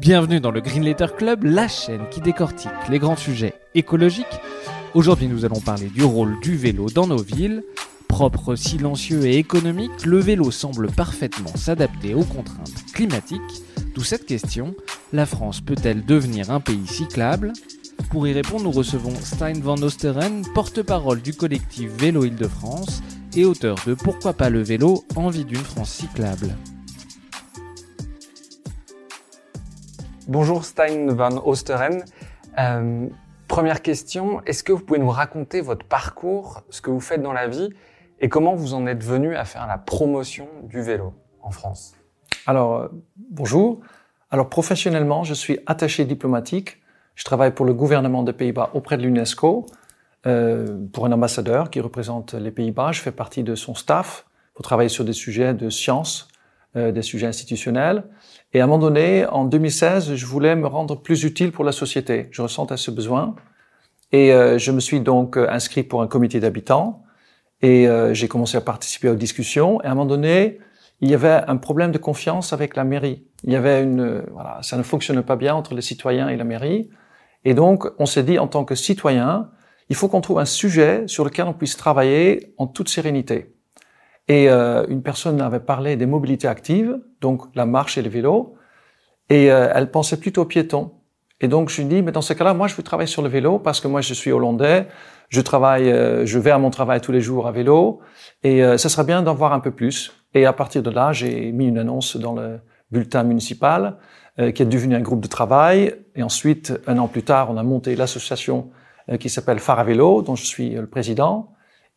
Bienvenue dans le Green Letter Club, la chaîne qui décortique les grands sujets écologiques. Aujourd'hui, nous allons parler du rôle du vélo dans nos villes. Propre, silencieux et économique, le vélo semble parfaitement s'adapter aux contraintes climatiques. D'où cette question, la France peut-elle devenir un pays cyclable? Pour y répondre, nous recevons Stein van Osteren, porte-parole du collectif Vélo Île-de-France et auteur de Pourquoi pas le vélo, envie d'une France cyclable? Bonjour Stein van Osteren. Euh, première question, est-ce que vous pouvez nous raconter votre parcours, ce que vous faites dans la vie et comment vous en êtes venu à faire la promotion du vélo en France? Alors, euh, bonjour. Alors, professionnellement, je suis attaché diplomatique. Je travaille pour le gouvernement des Pays-Bas auprès de l'UNESCO, euh, pour un ambassadeur qui représente les Pays-Bas. Je fais partie de son staff pour travailler sur des sujets de sciences, euh, des sujets institutionnels. Et à un moment donné, en 2016, je voulais me rendre plus utile pour la société. Je ressentais ce besoin. Et euh, je me suis donc euh, inscrit pour un comité d'habitants. Et euh, j'ai commencé à participer aux discussions. Et à un moment donné, il y avait un problème de confiance avec la mairie. Il y avait une, voilà, ça ne fonctionnait pas bien entre les citoyens et la mairie. Et donc, on s'est dit, en tant que citoyen, il faut qu'on trouve un sujet sur lequel on puisse travailler en toute sérénité. Et euh, une personne avait parlé des mobilités actives, donc la marche et le vélo, et euh, elle pensait plutôt aux piétons. Et donc je lui dis, mais dans ce cas-là, moi je veux travailler sur le vélo parce que moi je suis hollandais, je travaille, euh, je vais à mon travail tous les jours à vélo, et ça serait bien d'en voir un peu plus. Et à partir de là, j'ai mis une annonce dans le bulletin municipal qui est devenu un groupe de travail. Et ensuite, un an plus tard, on a monté l'association qui s'appelle Phare à vélo, dont je suis le président.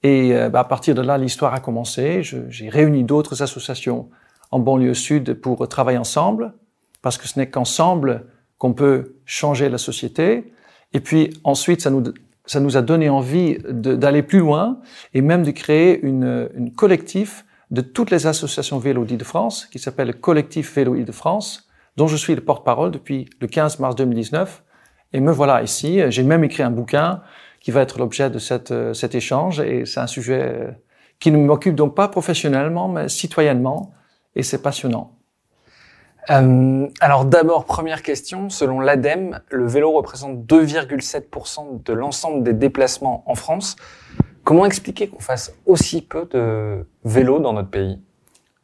Et euh, bah, à partir de là, l'histoire a commencé. J'ai réuni d'autres associations en banlieue sud pour travailler ensemble, parce que ce n'est qu'ensemble qu'on peut changer la société. Et puis ensuite, ça nous, ça nous a donné envie d'aller plus loin et même de créer une, une collectif de toutes les associations vélo d'Île-de-France, qui s'appelle le Collectif Vélo Île-de-France, dont je suis le porte-parole depuis le 15 mars 2019. Et me voilà ici. J'ai même écrit un bouquin qui va être l'objet de cette, cet échange. Et c'est un sujet qui ne m'occupe donc pas professionnellement, mais citoyennement, et c'est passionnant. Euh, alors d'abord, première question, selon l'ADEME, le vélo représente 2,7% de l'ensemble des déplacements en France. Comment expliquer qu'on fasse aussi peu de vélos dans notre pays?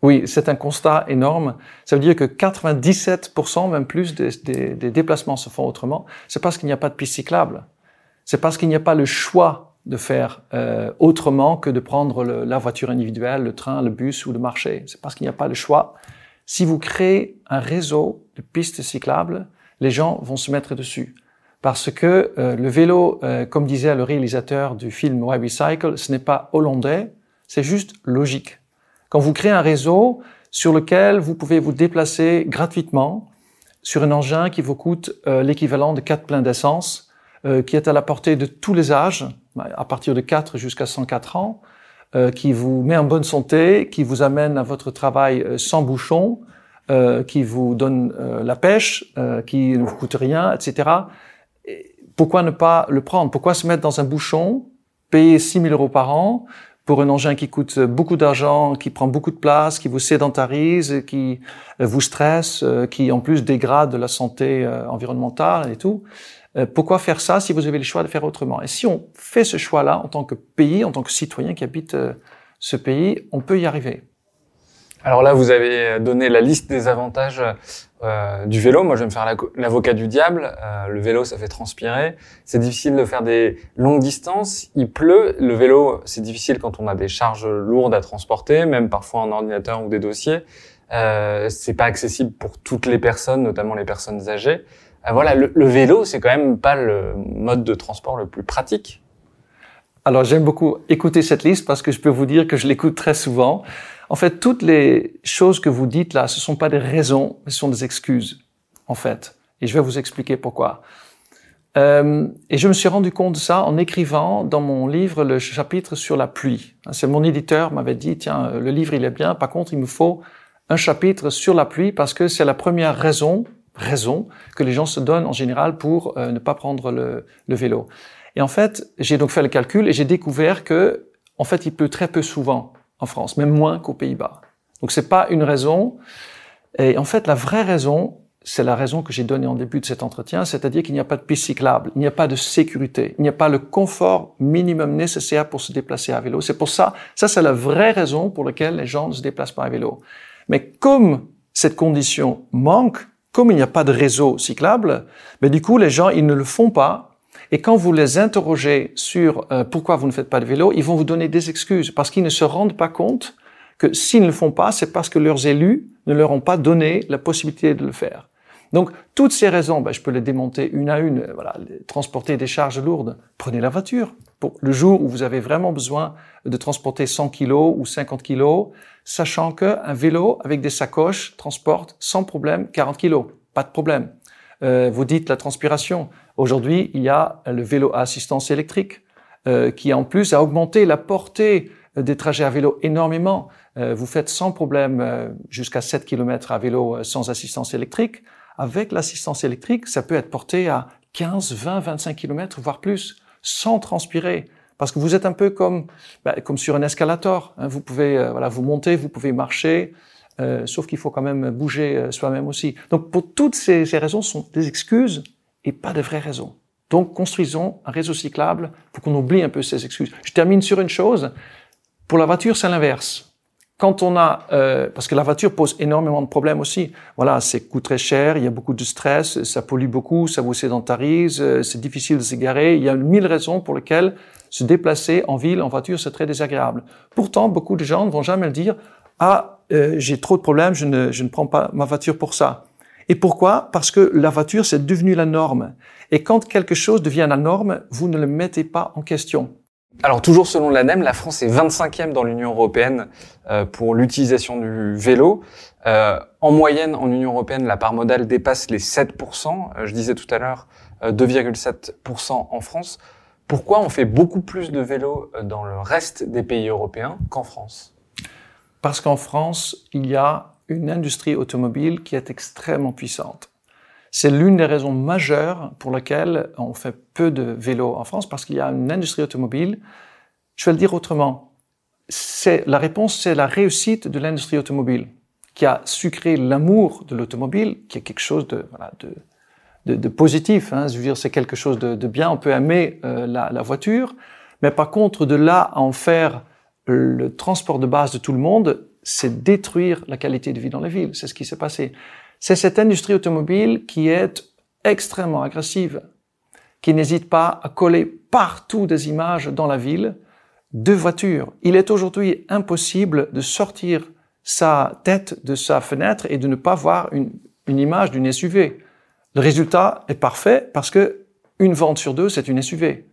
Oui, c'est un constat énorme. Ça veut dire que 97%, même plus, des, des, des déplacements se font autrement. C'est parce qu'il n'y a pas de piste cyclable c'est parce qu'il n'y a pas le choix de faire euh, autrement que de prendre le, la voiture individuelle, le train, le bus ou le marché. C'est parce qu'il n'y a pas le choix. Si vous créez un réseau de pistes cyclables, les gens vont se mettre dessus. Parce que euh, le vélo, euh, comme disait le réalisateur du film Why We Cycle, ce n'est pas hollandais, c'est juste logique. Quand vous créez un réseau sur lequel vous pouvez vous déplacer gratuitement sur un engin qui vous coûte l'équivalent de quatre pleins d'essence, euh, qui est à la portée de tous les âges, à partir de 4 jusqu'à 104 ans, euh, qui vous met en bonne santé, qui vous amène à votre travail euh, sans bouchon, qui vous donne la pêche, qui ne vous coûte rien, etc. pourquoi ne pas le prendre? Pourquoi se mettre dans un bouchon, payer 6 000 euros par an pour un engin qui coûte beaucoup d'argent, qui prend beaucoup de place, qui vous sédentarise, qui vous stresse, qui en plus dégrade la santé environnementale et tout? euh, pourquoi faire ça si vous avez le choix de faire autrement? Et si on fait ce choix-là en tant que pays, en tant que citoyen qui habite euh, ce pays, on peut y arriver. Alors là, vous avez donné la liste des avantages euh, du vélo. Moi, je vais me faire l'avocat du diable. Euh, le vélo, ça fait transpirer. C'est difficile de faire des longues distances. Il pleut. Le vélo, c'est difficile quand on a des charges lourdes à transporter, même parfois un ordinateur ou des dossiers. Euh, c'est pas accessible pour toutes les personnes, notamment les personnes âgées. Euh, voilà, le, vélo, c'est quand même pas le mode de transport le plus pratique. Alors j'aime beaucoup écouter cette liste parce que je peux vous dire que je l'écoute très souvent. En fait, toutes les choses que vous dites là, ce sont pas des raisons, ce sont des excuses, en fait. Et je vais vous expliquer pourquoi. Euh, et je me suis rendu compte de ça en écrivant dans mon livre le chapitre sur la pluie. C'est mon éditeur m'avait dit, tiens, le livre il est bien, par contre il me faut un chapitre sur la pluie parce que c'est la première raison, raison que les gens se donnent en général pour euh, ne pas prendre le, le vélo. Et en fait, j'ai donc fait le calcul et j'ai découvert que, en fait, il pleut très peu souvent en France, même moins qu'aux Pays-Bas. Donc c'est pas une raison. Et en fait, la vraie raison, c'est la raison que j'ai donnée en début de cet entretien, c'est-à-dire qu'il n'y a pas de piste cyclable, il n'y a pas de sécurité, il n'y a pas le confort minimum nécessaire pour se déplacer à vélo. C'est pour ça, ça c'est la vraie raison pour laquelle les gens ne se déplacent pas à vélo. Mais comme cette condition manque, comme il n'y a pas de réseau cyclable, mais du coup les gens ils ne le font pas. Et quand vous les interrogez sur euh, pourquoi vous ne faites pas de vélo, ils vont vous donner des excuses parce qu'ils ne se rendent pas compte que s'ils ne le font pas, c'est parce que leurs élus ne leur ont pas donné la possibilité de le faire. Donc, toutes ces raisons, ben, je peux les démonter une à une. Voilà, transporter des charges lourdes, prenez la voiture. Pour le jour où vous avez vraiment besoin de transporter 100 kilos ou 50 kilos, sachant qu'un vélo avec des sacoches transporte sans problème 40 kilos. Pas de problème. Euh, vous dites la transpiration. Aujourd'hui, il y a le vélo à assistance électrique euh, qui en plus a augmenté la portée des trajets à vélo énormément. Euh, vous faites sans problème euh, jusqu'à 7 km à vélo sans assistance électrique avec l'assistance électrique, ça peut être porté à 15, 20, 25 km, voire plus, sans transpirer. Parce que vous êtes un peu comme, bah, comme sur un escalator. Hein. Vous pouvez euh, voilà, vous monter, vous pouvez marcher, euh, sauf qu'il faut quand même bouger euh, soi-même aussi. Donc pour toutes ces, ces raisons sont des excuses et pas de vraies raisons. Donc construisons un réseau cyclable pour qu'on oublie un peu ces excuses. Je termine sur une chose. Pour la voiture, c'est l'inverse quand on a, euh, parce que la voiture pose énormément de problèmes aussi. Voilà, c'est coûte très cher, il y a beaucoup de stress, ça pollue beaucoup, ça vous sédentarise, euh, c'est difficile de s'égarer. Il y a mille raisons pour lesquelles se déplacer en ville, en voiture, c'est très désagréable. Pourtant, beaucoup de gens ne vont jamais le dire. Ah, euh, j'ai trop de problèmes, je ne, je ne prends pas ma voiture pour ça. Et pourquoi? Parce que la voiture, c'est devenu la norme. Et quand quelque chose devient la norme, vous ne le mettez pas en question. Alors toujours selon l'ANEM, la France est 25e dans l'Union européenne euh, pour l'utilisation du vélo. Euh, en moyenne, en Union européenne, la part modale dépasse les 7%. Euh, je disais tout à l'heure 2,7% en France. Pourquoi on fait beaucoup plus de vélos dans le reste des pays européens qu'en France? Parce qu'en France, il y a une industrie automobile qui est extrêmement puissante. C'est l'une des raisons majeures pour lesquelles on fait peu de vélos en France, parce qu'il y a une industrie automobile. Je vais le dire autrement. C'est, la réponse, c'est la réussite de l'industrie automobile, qui a su créer l'amour de l'automobile, qui est quelque chose de, voilà, de, de, positif. Hein. Je veux dire, c'est quelque chose de, de, bien. On peut aimer euh, la, la, voiture, mais par contre, de là à en faire le transport de base de tout le monde, c'est détruire la qualité de vie dans les villes. C'est ce qui s'est passé. C'est cette industrie automobile qui est extrêmement agressive, qui n'hésite pas à coller partout des images dans la ville de voitures. Il est aujourd'hui impossible de sortir sa tête de sa fenêtre et de ne pas voir une, image d'une SUV. Le résultat est parfait parce que une vente sur deux, c'est une SUV.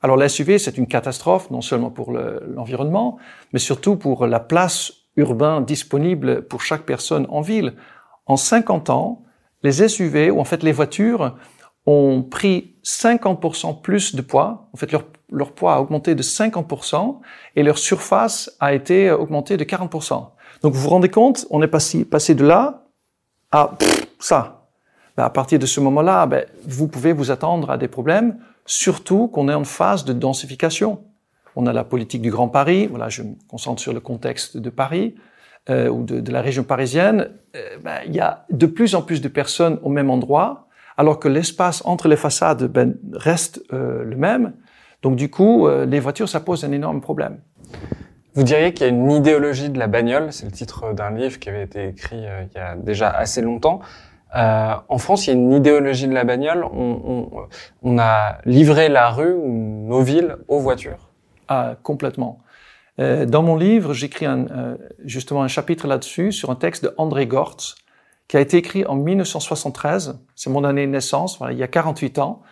Alors la SUV, c'est une catastrophe, non seulement pour l'environnement, mais surtout pour la place urbaine disponible pour chaque personne en ville en 50 ans, les SUV, ou en fait les voitures, ont pris 50% plus de poids. En fait, leur, poids a augmenté de 50% et leur surface a été augmentée de 40%. Donc vous vous rendez compte, on est passé, passé de là à ça. Ben, à partir de ce moment-là, ben, vous pouvez vous attendre à des problèmes, surtout qu'on est en phase de densification. On a la politique du Grand Paris, voilà, je me concentre sur le contexte de Paris euh, ou de, de, la région parisienne, euh, ben, il y a de plus en plus de personnes au même endroit, alors que l'espace entre les façades ben, reste euh, le même. Donc du coup, euh, les voitures, ça pose un énorme problème. Vous diriez qu'il y a une idéologie de la bagnole, c'est le titre d'un livre qui avait été écrit euh, il y a déjà assez longtemps. en France, il y a une idéologie de la bagnole. On, on, on a livré la rue ou nos villes aux voitures. Ah, complètement. Euh, dans mon livre, j'écris euh, justement un chapitre là-dessus sur un texte de André Gortz qui a été écrit en 1973. C'est mon année de naissance, voilà, il y a 48 ans.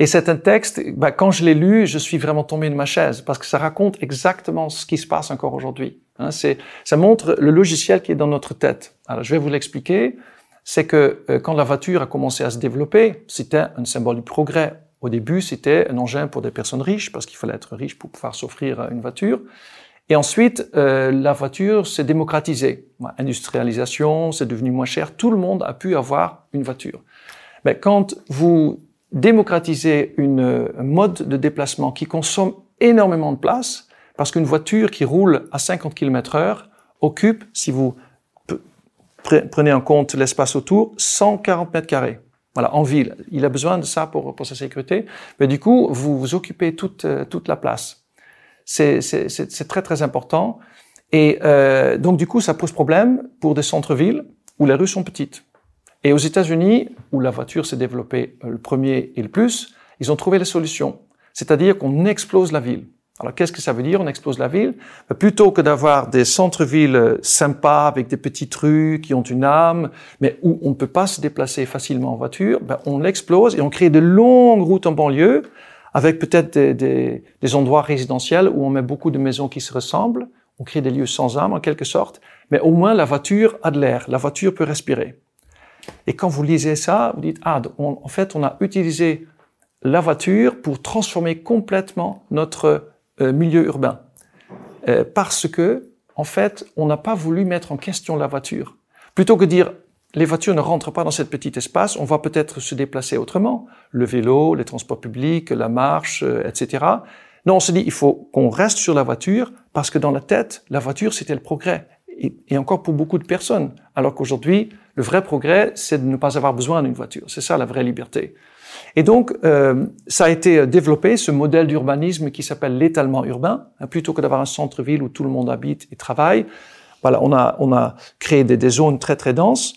Et c'est un texte, bah, quand je l'ai lu, je suis vraiment tombé de ma chaise parce que ça raconte exactement ce qui se passe encore aujourd'hui. Hein, ça montre le logiciel qui est dans notre tête. Alors, je vais vous l'expliquer. C'est que euh, quand la voiture a commencé à se développer, c'était un symbole du progrès. Au début, c'était un engin pour des personnes riches parce qu'il fallait être riche pour pouvoir s'offrir une voiture. Et ensuite, euh, la voiture s'est démocratisée. Industrialisation, c'est devenu moins cher. Tout le monde a pu avoir une voiture. Mais quand vous démocratiser une, un mode de déplacement qui consomme énormément de place, parce qu'une voiture qui roule à 50 km heure occupe, si vous prenez en compte l'espace autour, 140 mètres carrés. Voilà, en ville. Il a besoin de ça pour, pour sa sécurité. Mais du coup, vous, vous occupez toute, euh, toute la place. C'est très, très important. Et euh, donc, du coup, ça pose problème pour des centres-villes où les rues sont petites. Et aux États-Unis, où la voiture s'est développée euh, le premier et le plus, ils ont trouvé la solution. C'est-à-dire qu'on explose la ville. Alors qu'est-ce que ça veut dire On explose la ville? Ben, Plutôt que d'avoir des centres-villes euh, sympas avec des petites rues qui ont une âme, mais où on ne peut pas se déplacer facilement en voiture, ben, on l'explose et on crée de longues routes en banlieue avec peut-être des, des, des, endroits résidentiels où on met beaucoup de maisons qui se ressemblent. On crée des lieux sans âme en quelque sorte, mais au moins la voiture a de l'air, la voiture peut respirer. Et quand vous lisez ça, vous dites, ah, en fait, on a utilisé la voiture pour transformer complètement notre euh, milieu urbain. Euh, parce que, en fait, on n'a pas voulu mettre en question la voiture. Plutôt que dire, les voitures ne rentrent pas dans cet petit espace, on va peut-être se déplacer autrement. Le vélo, les transports publics, la marche, euh, etc. Non, on se dit, il faut qu'on reste sur la voiture parce que dans la tête, la voiture, c'était le progrès et, encore pour beaucoup de personnes. Alors qu'aujourd'hui, le vrai progrès, c'est de ne pas avoir besoin d'une voiture. C'est ça la vraie liberté. Et donc, euh, ça a été développé, ce modèle d'urbanisme qui s'appelle l'étalement urbain, hein, plutôt que d'avoir un centre-ville où tout le monde habite et travaille. Voilà, on a, on a créé des, zones très très denses.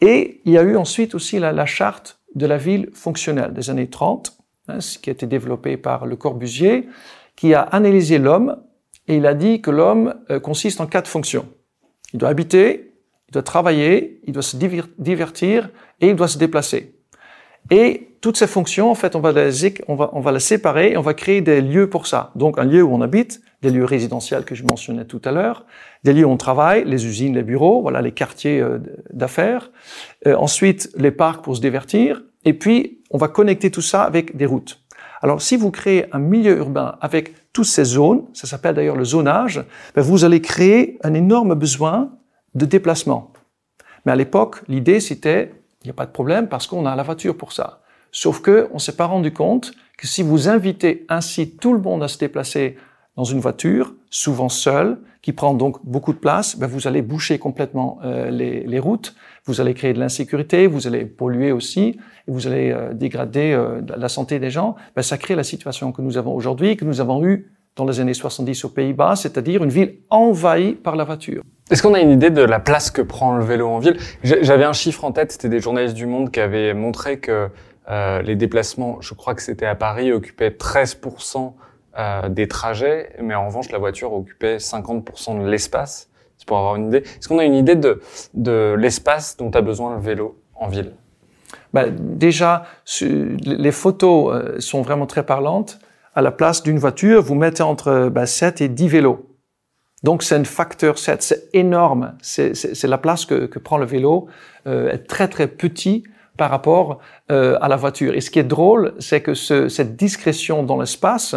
Et il y a eu ensuite aussi la, la charte de la ville fonctionnelle des années 30, hein, qui a été développé par Le Corbusier, qui a analysé l'homme et il a dit que l'homme euh, consiste en quatre fonctions. Il doit habiter, il doit travailler, il doit se divertir et il doit se déplacer. Et toutes ces fonctions, en fait, on va les, on va, on va les séparer et on va créer des lieux pour ça. Donc, un lieu où on habite, des lieux résidentiels que je mentionnais tout à l'heure, des lieux où on travaille, les usines, les bureaux, voilà, les quartiers euh, d'affaires. Euh, ensuite, les parcs pour se divertir. Et puis, on va connecter tout ça avec des routes. Alors, si vous créez un milieu urbain avec toutes ces zones, ça s'appelle d'ailleurs le zonage, ben, vous allez créer un énorme besoin de déplacement. Mais à l'époque, l'idée c'était, il n'y a pas de problème parce qu'on a la voiture pour ça. Sauf que on s'est pas rendu compte que si vous invitez ainsi tout le monde à se déplacer dans une voiture, souvent seule, qui prend donc beaucoup de place, ben vous allez boucher complètement euh, les, routes, vous allez créer de l'insécurité, vous allez polluer aussi, vous allez euh, dégrader euh, la santé des gens. Ben, ça crée la situation que nous avons aujourd'hui, que nous avons eue dans les années 70 aux Pays-Bas, c'est-à-dire une ville envahie par la voiture. Est-ce qu'on a une idée de la place que prend le vélo en ville? J'avais un chiffre en tête, c'était des journalistes du Monde qui avaient montré que euh, les déplacements, je crois que c'était à Paris, occupaient 13% euh, des trajets, mais en revanche, la voiture occupait 50% de l'espace. C'est pour avoir une idée. Est-ce qu'on a une idée de, de l'espace dont a besoin le vélo en ville? Bah, Déjà, les photos euh, sont vraiment très parlantes. À la place d'une voiture, vous mettez entre bah, 7 et 10 vélos. Donc c'est un facteur 7, c'est énorme. C'est la place que, que, prend le vélo, euh, est très très petit par rapport euh, à la voiture. Et ce qui est drôle, c'est que ce, cette discrétion dans l'espace,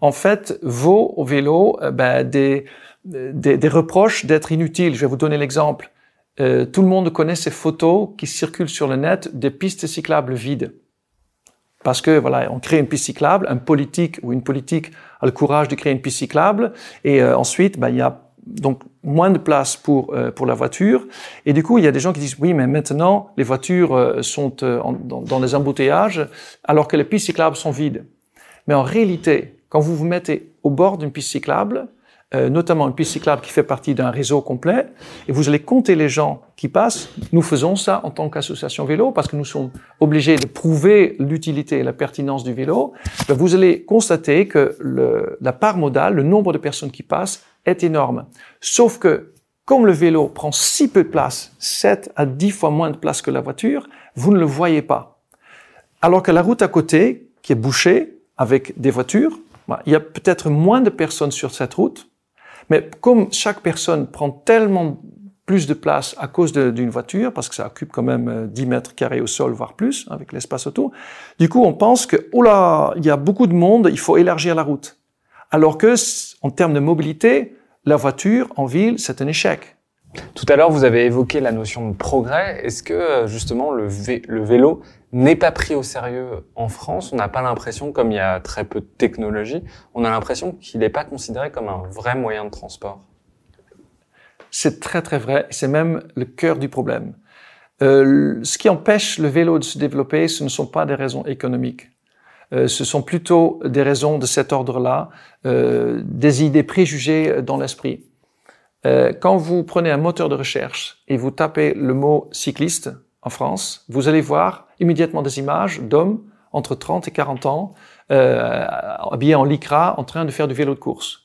en fait, vaut au vélo euh, ben, des, des, des, reproches d'être inutile. Je vais vous donner l'exemple. Euh, tout le monde connaît ces photos qui circulent sur le net des pistes cyclables vides. Parce que voilà, on crée une piste cyclable, un politique ou une politique a le courage de créer une piste cyclable, et euh, ensuite, ben, il y a donc moins de place pour euh, pour la voiture. Et du coup, il y a des gens qui disent oui, mais maintenant les voitures sont dans, dans les embouteillages, alors que les pistes cyclables sont vides. Mais en réalité, quand vous vous mettez au bord d'une piste cyclable, euh, notamment une piste cyclable qui fait partie d'un réseau complet, et vous allez compter les gens qui passent. Nous faisons ça en tant qu'association vélo parce que nous sommes obligés de prouver l'utilité et la pertinence du vélo. Ben, vous allez constater que le, la part modale, le nombre de personnes qui passent, est énorme. Sauf que comme le vélo prend si peu de place, 7 à 10 fois moins de place que la voiture, vous ne le voyez pas. Alors que la route à côté, qui est bouchée avec des voitures. Il y a peut-être moins de personnes sur cette route, mais comme chaque personne prend tellement plus de place à cause d'une voiture, parce que ça occupe quand même 10 euh, mètres carrés au sol, voire plus, avec l'espace autour. Du coup, on pense que, oh là, il y a beaucoup de monde, il faut élargir la route. Alors que, en termes de mobilité, la voiture en ville, c'est un échec. Tout à l'heure, vous avez évoqué la notion de progrès. Est-ce que, euh, justement, le, le vélo n'est pas pris au sérieux en France? On n'a pas l'impression, comme il y a très peu de technologie, on a l'impression qu'il n'est pas considéré comme un vrai moyen de transport. C'est très très vrai. C'est même le cœur du problème. Euh, ce qui empêche le vélo de se développer, ce ne sont pas des raisons économiques. Euh, ce sont plutôt des raisons de cet ordre-là, euh, des idées préjugées dans l'esprit. Euh, quand vous prenez un moteur de recherche et vous tapez le mot cycliste en France, vous allez voir immédiatement des images d'hommes entre 30 et 40 ans, euh, habillés en lycra, en train de faire du vélo de course.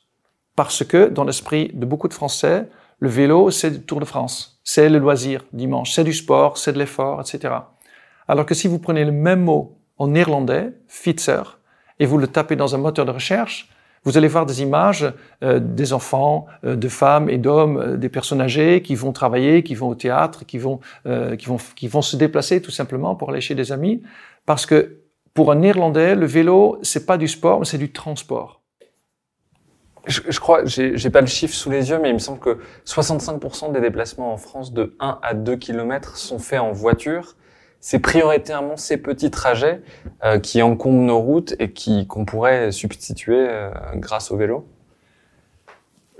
Parce que dans l'esprit de beaucoup de Français, le vélo, c'est le Tour de France, c'est le loisir dimanche, c'est du sport, c'est de l'effort, etc. Alors que si vous prenez le même mot en néerlandais, Fitzer, et vous le tapez dans un moteur de recherche, vous allez voir des images euh, des enfants, euh, de femmes et d'hommes, euh, des personnes âgées qui vont travailler, qui vont au théâtre, qui vont, qui vont, qui vont se déplacer tout simplement pour aller chez des amis, parce que pour un Néerlandais, le vélo, c'est pas du sport, mais c'est du transport. Je, je crois, j'ai pas le chiffre sous les yeux, mais il me semble que 65% des déplacements en France de 1 à 2 km sont faits en voiture. C'est prioritairement ces petits trajets euh, qui encombrent nos routes et qui qu'on pourrait substituer euh, grâce au vélo.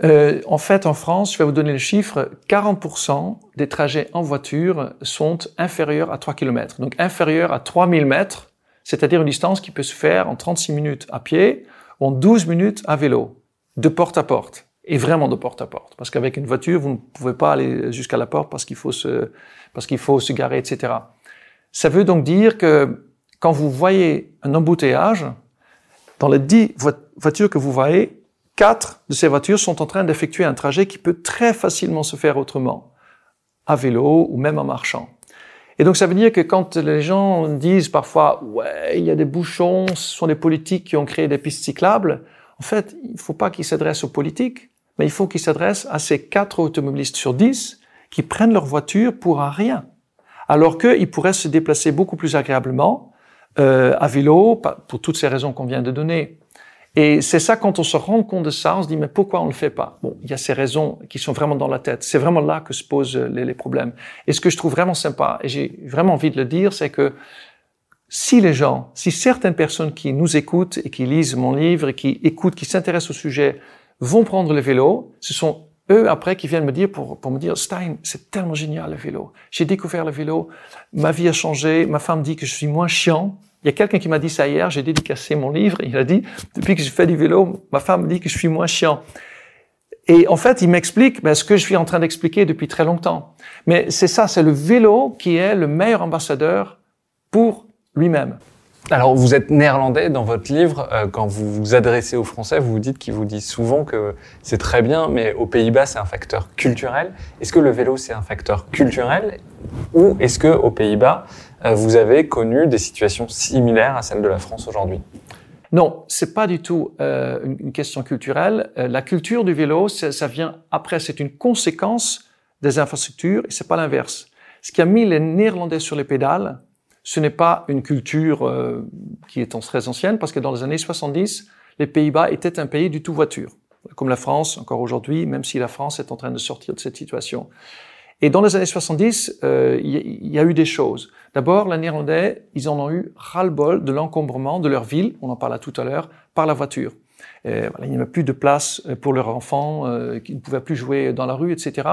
Euh, en fait, en France, je vais vous donner le chiffre, 40% des trajets en voiture sont inférieurs à 3 km. Donc inférieurs à 3000 mètres, c'est-à-dire une distance qui peut se faire en 36 minutes à pied ou en 12 minutes à vélo de porte à porte. Et vraiment de porte à porte. Parce qu'avec une voiture, vous ne pouvez pas aller jusqu'à la porte parce qu'il faut se, parce qu'il faut se garer, etc. Ça veut donc dire que quand vous voyez un embouteillage, dans les dix voitures que vous voyez, quatre de ces voitures sont en train d'effectuer un trajet qui peut très facilement se faire autrement, à vélo ou même en marchant. Et donc ça veut dire que quand les gens disent parfois ouais il y a des bouchons, ce sont des politiques qui ont créé des pistes cyclables, en fait, il ne faut pas qu'ils s'adressent aux politiques, mais il faut qu'ils s'adressent à ces quatre automobilistes sur dix qui prennent leur voiture pour un rien, alors qu'ils pourraient se déplacer beaucoup plus agréablement euh, à vélo, pour toutes ces raisons qu'on vient de donner. Et c'est ça, quand on se rend compte de ça, on se dit, mais pourquoi on ne le fait pas? Bon, il y a ces raisons qui sont vraiment dans la tête. C'est vraiment là que se posent les, les problèmes. Et ce que je trouve vraiment sympa, et j'ai vraiment envie de le dire, c'est que si les gens, si certaines personnes qui nous écoutent et qui lisent mon livre et qui écoutent, qui s'intéressent au sujet, vont prendre le vélo, ce sont eux après qui viennent me dire pour, pour me dire Stein, c'est tellement génial le vélo. J'ai découvert le vélo, ma vie a changé, ma femme dit que je suis moins chiant. Il y a quelqu'un qui m'a dit ça hier, j'ai dédicacé mon livre, il a dit depuis que je fais du vélo, ma femme me dit que je suis moins chiant. Et en fait, il m'explique ben, ce que je suis en train d'expliquer depuis très longtemps. Mais c'est ça, c'est le vélo qui est le meilleur ambassadeur pour lui-même. Alors, vous êtes néerlandais dans votre livre. Euh, quand vous vous adressez aux Français, vous vous dites qu'ils vous disent souvent que c'est très bien, mais aux Pays-Bas, c'est un facteur culturel. Est-ce que le vélo, c'est un facteur culturel ou est-ce que aux Pays-Bas, euh, vous avez connu des situations similaires à celles de la France aujourd'hui? Non, c'est pas du tout euh, une, question culturelle. la culture du vélo, ça vient après. C'est une conséquence des infrastructures et c'est pas l'inverse. Ce qui a mis les Néerlandais sur les pédales, ce n'est pas une culture euh, qui est très ancienne, parce que dans les années 70, les Pays-Bas étaient un pays du tout voiture, comme la France encore aujourd'hui, même si la France est en train de sortir de cette situation. Et dans les années 70, euh, il y, a eu des choses. D'abord, les Néerlandais, ils en ont eu ras-le-bol de l'encombrement de leur ville, on en parla tout à l'heure, par la voiture. Et, voilà, il n'y avait plus de place pour leurs enfants, euh, qui ne pouvaient plus jouer dans la rue, etc.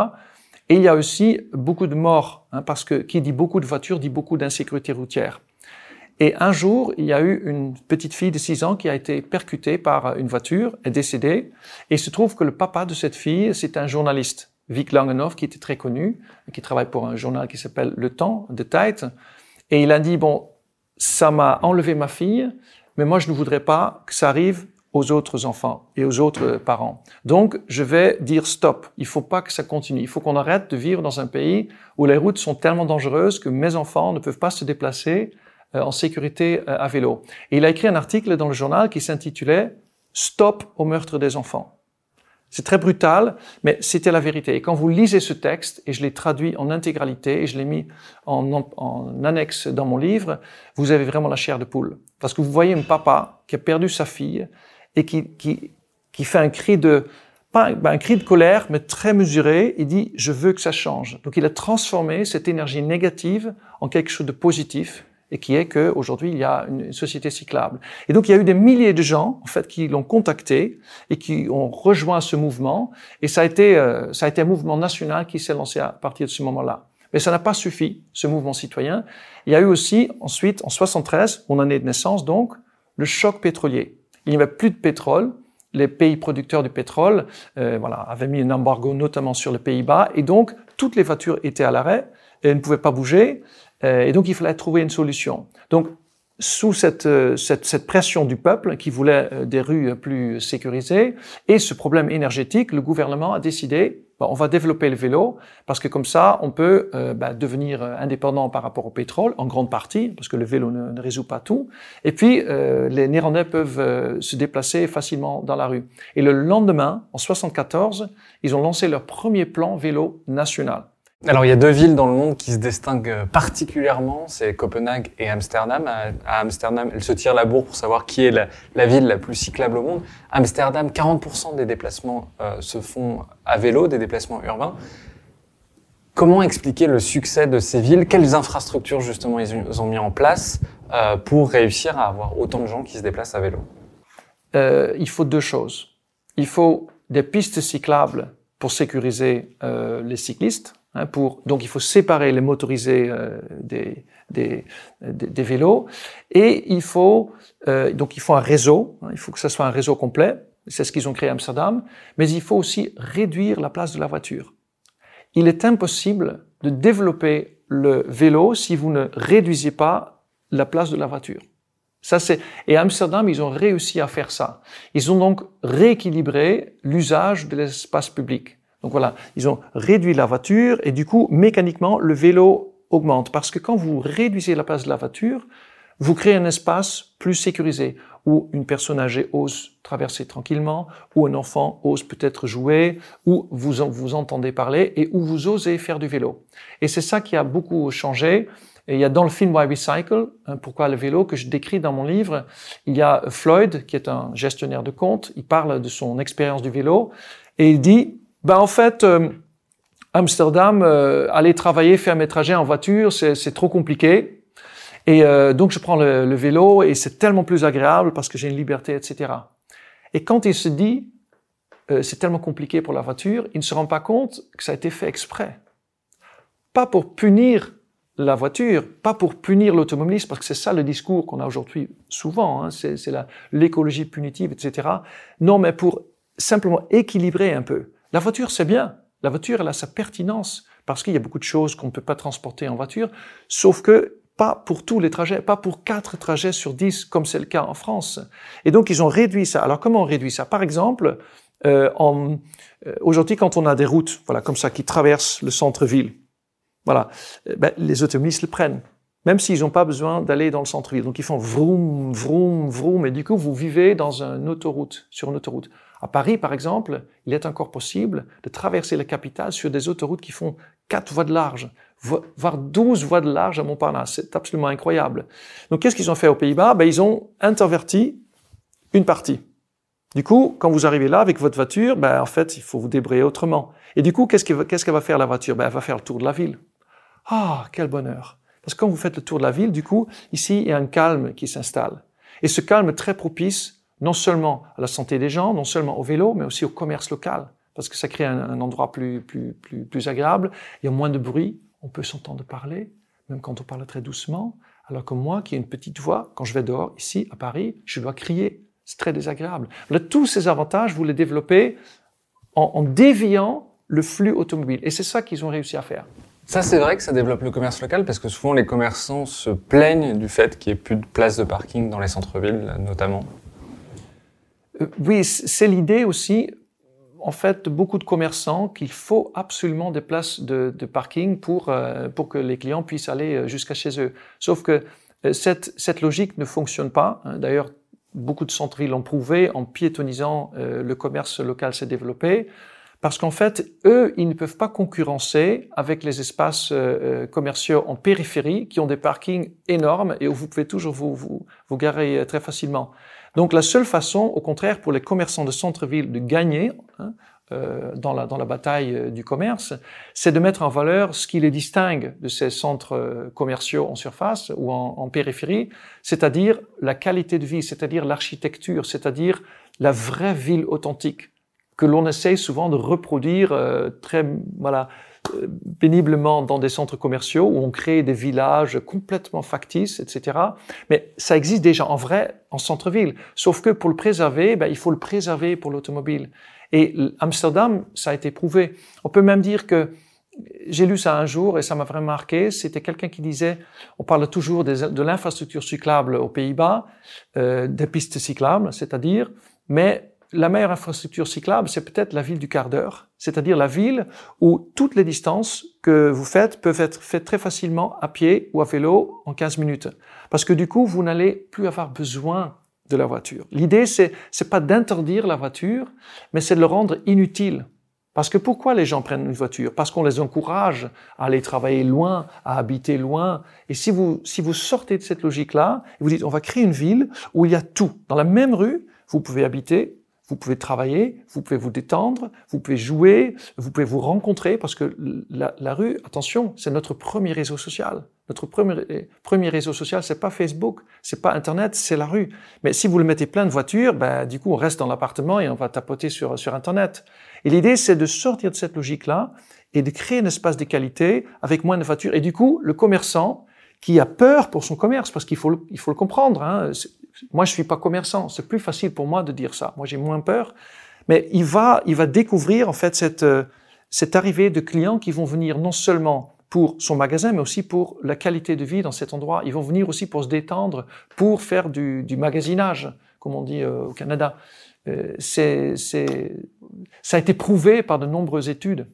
Et il y a aussi beaucoup de morts, hein, parce que qui dit beaucoup de voitures dit beaucoup d'insécurité routière. Et un jour, il y a eu une petite fille de 6 ans qui a été percutée par une voiture, est décédée. Et il se trouve que le papa de cette fille, c'est un journaliste, Vic Langenhoff, qui était très connu, qui travaille pour un journal qui s'appelle Le Temps, de Tijd. Et il a dit, bon, ça m'a enlevé ma fille, mais moi je ne voudrais pas que ça arrive aux autres enfants et aux autres parents. Donc, je vais dire stop. Il faut pas que ça continue. Il faut qu'on arrête de vivre dans un pays où les routes sont tellement dangereuses que mes enfants ne peuvent pas se déplacer en sécurité à vélo. Et il a écrit un article dans le journal qui s'intitulait Stop au meurtre des enfants. C'est très brutal, mais c'était la vérité. Et quand vous lisez ce texte, et je l'ai traduit en intégralité, et je l'ai mis en, annexe dans mon livre, vous avez vraiment la chair de poule. Parce que vous voyez un papa qui a perdu sa fille et qui, qui, qui fait un cri de, pas ben, un cri de colère, mais très mesuré. Il dit, je veux que ça change. Donc il a transformé cette énergie négative en quelque chose de positif et qui est qu'aujourd'hui, il y a une société cyclable. Et donc, il y a eu des milliers de gens, en fait, qui l'ont contacté et qui ont rejoint ce mouvement. Et ça a été, euh, ça a été un mouvement national qui s'est lancé à partir de ce moment-là. Mais ça n'a pas suffi, ce mouvement citoyen. Il y a eu aussi, ensuite, en 73, mon année de naissance, donc, le choc pétrolier. Il n'y avait plus de pétrole. Les pays producteurs du pétrole, euh, voilà, avaient mis un embargo notamment sur les Pays-Bas, et donc toutes les voitures étaient à l'arrêt et ne pouvaient pas bouger. Euh, et donc il fallait trouver une solution. Donc sous cette, euh, cette, pression du peuple qui voulait des rues plus sécurisées et ce problème énergétique, le gouvernement a décidé on va développer le vélo parce que comme ça on peut bah, devenir indépendant par rapport au pétrole en grande partie parce que le vélo ne, résout pas tout. Et puis les Néerlandais peuvent se déplacer facilement dans la rue. Et le lendemain, en 74, ils ont lancé leur premier plan vélo national. Alors il y a deux villes dans le monde qui se distinguent particulièrement, c'est Copenhague et Amsterdam. À, Amsterdam, elle se tire la bourre pour savoir qui est la, ville la plus cyclable au monde. Amsterdam, 40% des déplacements euh, se font à vélo, des déplacements urbains. Comment expliquer le succès de ces villes? Quelles infrastructures justement ils ont mis en place euh, pour réussir à avoir autant de gens qui se déplacent à vélo? Euh, Il faut deux choses. Il faut des pistes cyclables pour sécuriser les cyclistes Hein, donc il faut séparer les motorisés euh, des, vélos et il faut euh, donc il faut un réseau. Hein, il faut que ce soit un réseau complet. C'est ce qu'ils ont créé à Amsterdam. Mais il faut aussi réduire la place de la voiture. Il est impossible de développer le vélo si vous ne réduisez pas la place de la voiture. Ça c'est et à Amsterdam ils ont réussi à faire ça. Ils ont donc rééquilibré l'usage de l'espace public. Donc voilà, ils ont réduit la voiture et du coup, mécaniquement, le vélo augmente. Parce que quand vous réduisez la place de la voiture, vous créez un espace plus sécurisé où une personne âgée ose traverser tranquillement, où un enfant ose peut-être jouer, où vous vous entendez parler et où vous osez faire du vélo. Et c'est ça qui a beaucoup changé. Et il y a dans le film Why Recycle, hein, pourquoi le vélo, que je décris dans mon livre, il y a Floyd, qui est un gestionnaire de compte, il parle de son expérience du vélo, et il dit, ben en fait, euh, Amsterdam, euh, aller travailler, faire mes trajets en voiture, c'est trop compliqué. Et euh, donc je prends le, vélo et c'est tellement plus agréable parce que j'ai une liberté, etc. Et quand il se dit c'est tellement compliqué pour la voiture, il ne se rend pas compte que ça a été fait exprès. Pas pour punir la voiture, pas pour punir l'automobiliste, parce que c'est ça le discours qu'on a aujourd'hui souvent, hein, c'est l'écologie punitive, etc. Non, mais pour simplement équilibrer un peu. La voiture, c'est bien. La voiture, elle a sa pertinence parce qu'il y a beaucoup de choses qu'on ne peut pas transporter en voiture, sauf que pas pour tous les trajets, pas pour quatre trajets sur dix, comme c'est le cas en France. Et donc, ils ont réduit ça. Alors, comment on réduit ça? Par exemple, euh, euh, aujourd'hui, quand on a des routes, voilà, comme ça, qui traversent le centre-ville, voilà, euh, ben, les automobilistes le prennent, même s'ils n'ont pas besoin d'aller dans le centre-ville. Donc, ils font vroom, vroom, vroom, et du coup, vous vivez dans une autoroute, sur une autoroute. À Paris, par exemple, il est encore possible de traverser la capitale sur des autoroutes qui font 4 voies de large, voire 12 voies de large à Montparnasse. C'est absolument incroyable. Donc, qu'est-ce qu'ils ont fait aux Pays-Bas? Ben, Ils ont interverti une partie. Du coup, quand vous arrivez là avec votre voiture, ben, en fait, il faut vous débrayer autrement. Et du coup, qu'est-ce qu'elle va faire la voiture? Ben, Elle va faire le tour de la ville. Ah, quel bonheur Parce que quand vous faites le tour de la ville, du coup, ici, il y a un calme qui s'installe. Et ce calme très propice non seulement à la santé des gens, non seulement au vélo, mais aussi au commerce local, parce que ça crée un, endroit plus, plus, plus, agréable, il y a moins de bruit, on peut s'entendre parler, même quand on parle très doucement, alors que moi, qui ai une petite voix, quand je vais dehors, ici, à Paris, je dois crier. C'est très désagréable. Là, tous ces avantages, vous les développez en, en déviant le flux automobile. Et c'est ça qu'ils ont réussi à faire. Ça, c'est vrai que ça développe le commerce local parce que souvent les commerçants se plaignent du fait qu'il n'y ait plus de places de parking dans les centres-villes, notamment. Euh, oui, c'est l'idée aussi, en fait, beaucoup de commerçants qu'il faut absolument des places de, de parking pour, euh, pour que les clients puissent aller euh, jusqu'à chez eux. Sauf que cette, cette logique ne fonctionne pas. Hein. D'ailleurs, beaucoup de centres-villes l'ont prouvé en piétonisant euh, le commerce local s'est développé. Parce qu'en fait, eux, ils ne peuvent pas concurrencer avec les espaces commerciaux en périphérie qui ont des parkings énormes et où vous pouvez toujours vous, vous, vous garer très facilement. Donc la seule façon, au contraire, pour les commerçants de centre-ville de gagner, hein, euh, dans, la, dans la bataille euh, du commerce, c'est de mettre en valeur ce qui les distingue de ces centres euh, commerciaux en surface ou en, périphérie, c'est-à-dire la qualité de vie, c'est-à-dire l'architecture, c'est-à-dire la vraie ville authentique que l'on essaye souvent de reproduire euh, très voilà péniblement dans des centres commerciaux où on crée des villages complètement factices, etc. Mais ça existe déjà en vrai en centre-ville. Sauf que pour le préserver, ben, il faut le préserver pour l'automobile. Et Amsterdam, ça a été prouvé. On peut même dire que j'ai lu ça un jour et ça m'a vraiment marqué. C'était quelqu'un qui disait, on parle toujours de l'infrastructure cyclable aux Pays-Bas, euh, des pistes cyclables, c'est-à-dire, mais la meilleure infrastructure cyclable, c'est peut-être la ville du quart d'heure, c'est-à-dire la ville où toutes les distances que vous faites peuvent être faites très facilement à pied ou à vélo en 15 minutes. Parce que du coup, vous n'allez plus avoir besoin de la voiture. L'idée, c'est, c'est pas d'interdire la voiture, mais c'est de le rendre inutile. Parce que pourquoi les gens prennent une voiture? Parce qu'on les encourage à aller travailler loin, à habiter loin. Et si vous, si vous sortez de cette logique-là, vous dites, on va créer une ville où il y a tout. Dans la même rue, vous pouvez habiter, vous pouvez travailler, vous pouvez vous détendre, vous pouvez jouer, vous pouvez vous rencontrer, parce que la, rue, attention, c'est notre premier réseau social. Notre premier, premier réseau social, c'est pas Facebook, c'est pas Internet, c'est la rue. Mais si vous le mettez plein de voitures, ben, du coup, on reste dans l'appartement et on va tapoter sur, sur Internet. Et l'idée, c'est de sortir de cette logique-là et de créer un espace de qualité avec moins de voitures. Et du coup, le commerçant, qui a peur pour son commerce, parce qu'il faut, il faut le comprendre. Hein. Moi, je suis pas commerçant. C'est plus facile pour moi de dire ça. Moi, j'ai moins peur. Mais il va, il va découvrir en fait cette, euh, cette arrivée de clients qui vont venir non seulement pour son magasin, mais aussi pour la qualité de vie dans cet endroit. Ils vont venir aussi pour se détendre, pour faire du, du magasinage, comme on dit euh, au Canada. Euh, c'est, ça a été prouvé par de nombreuses études.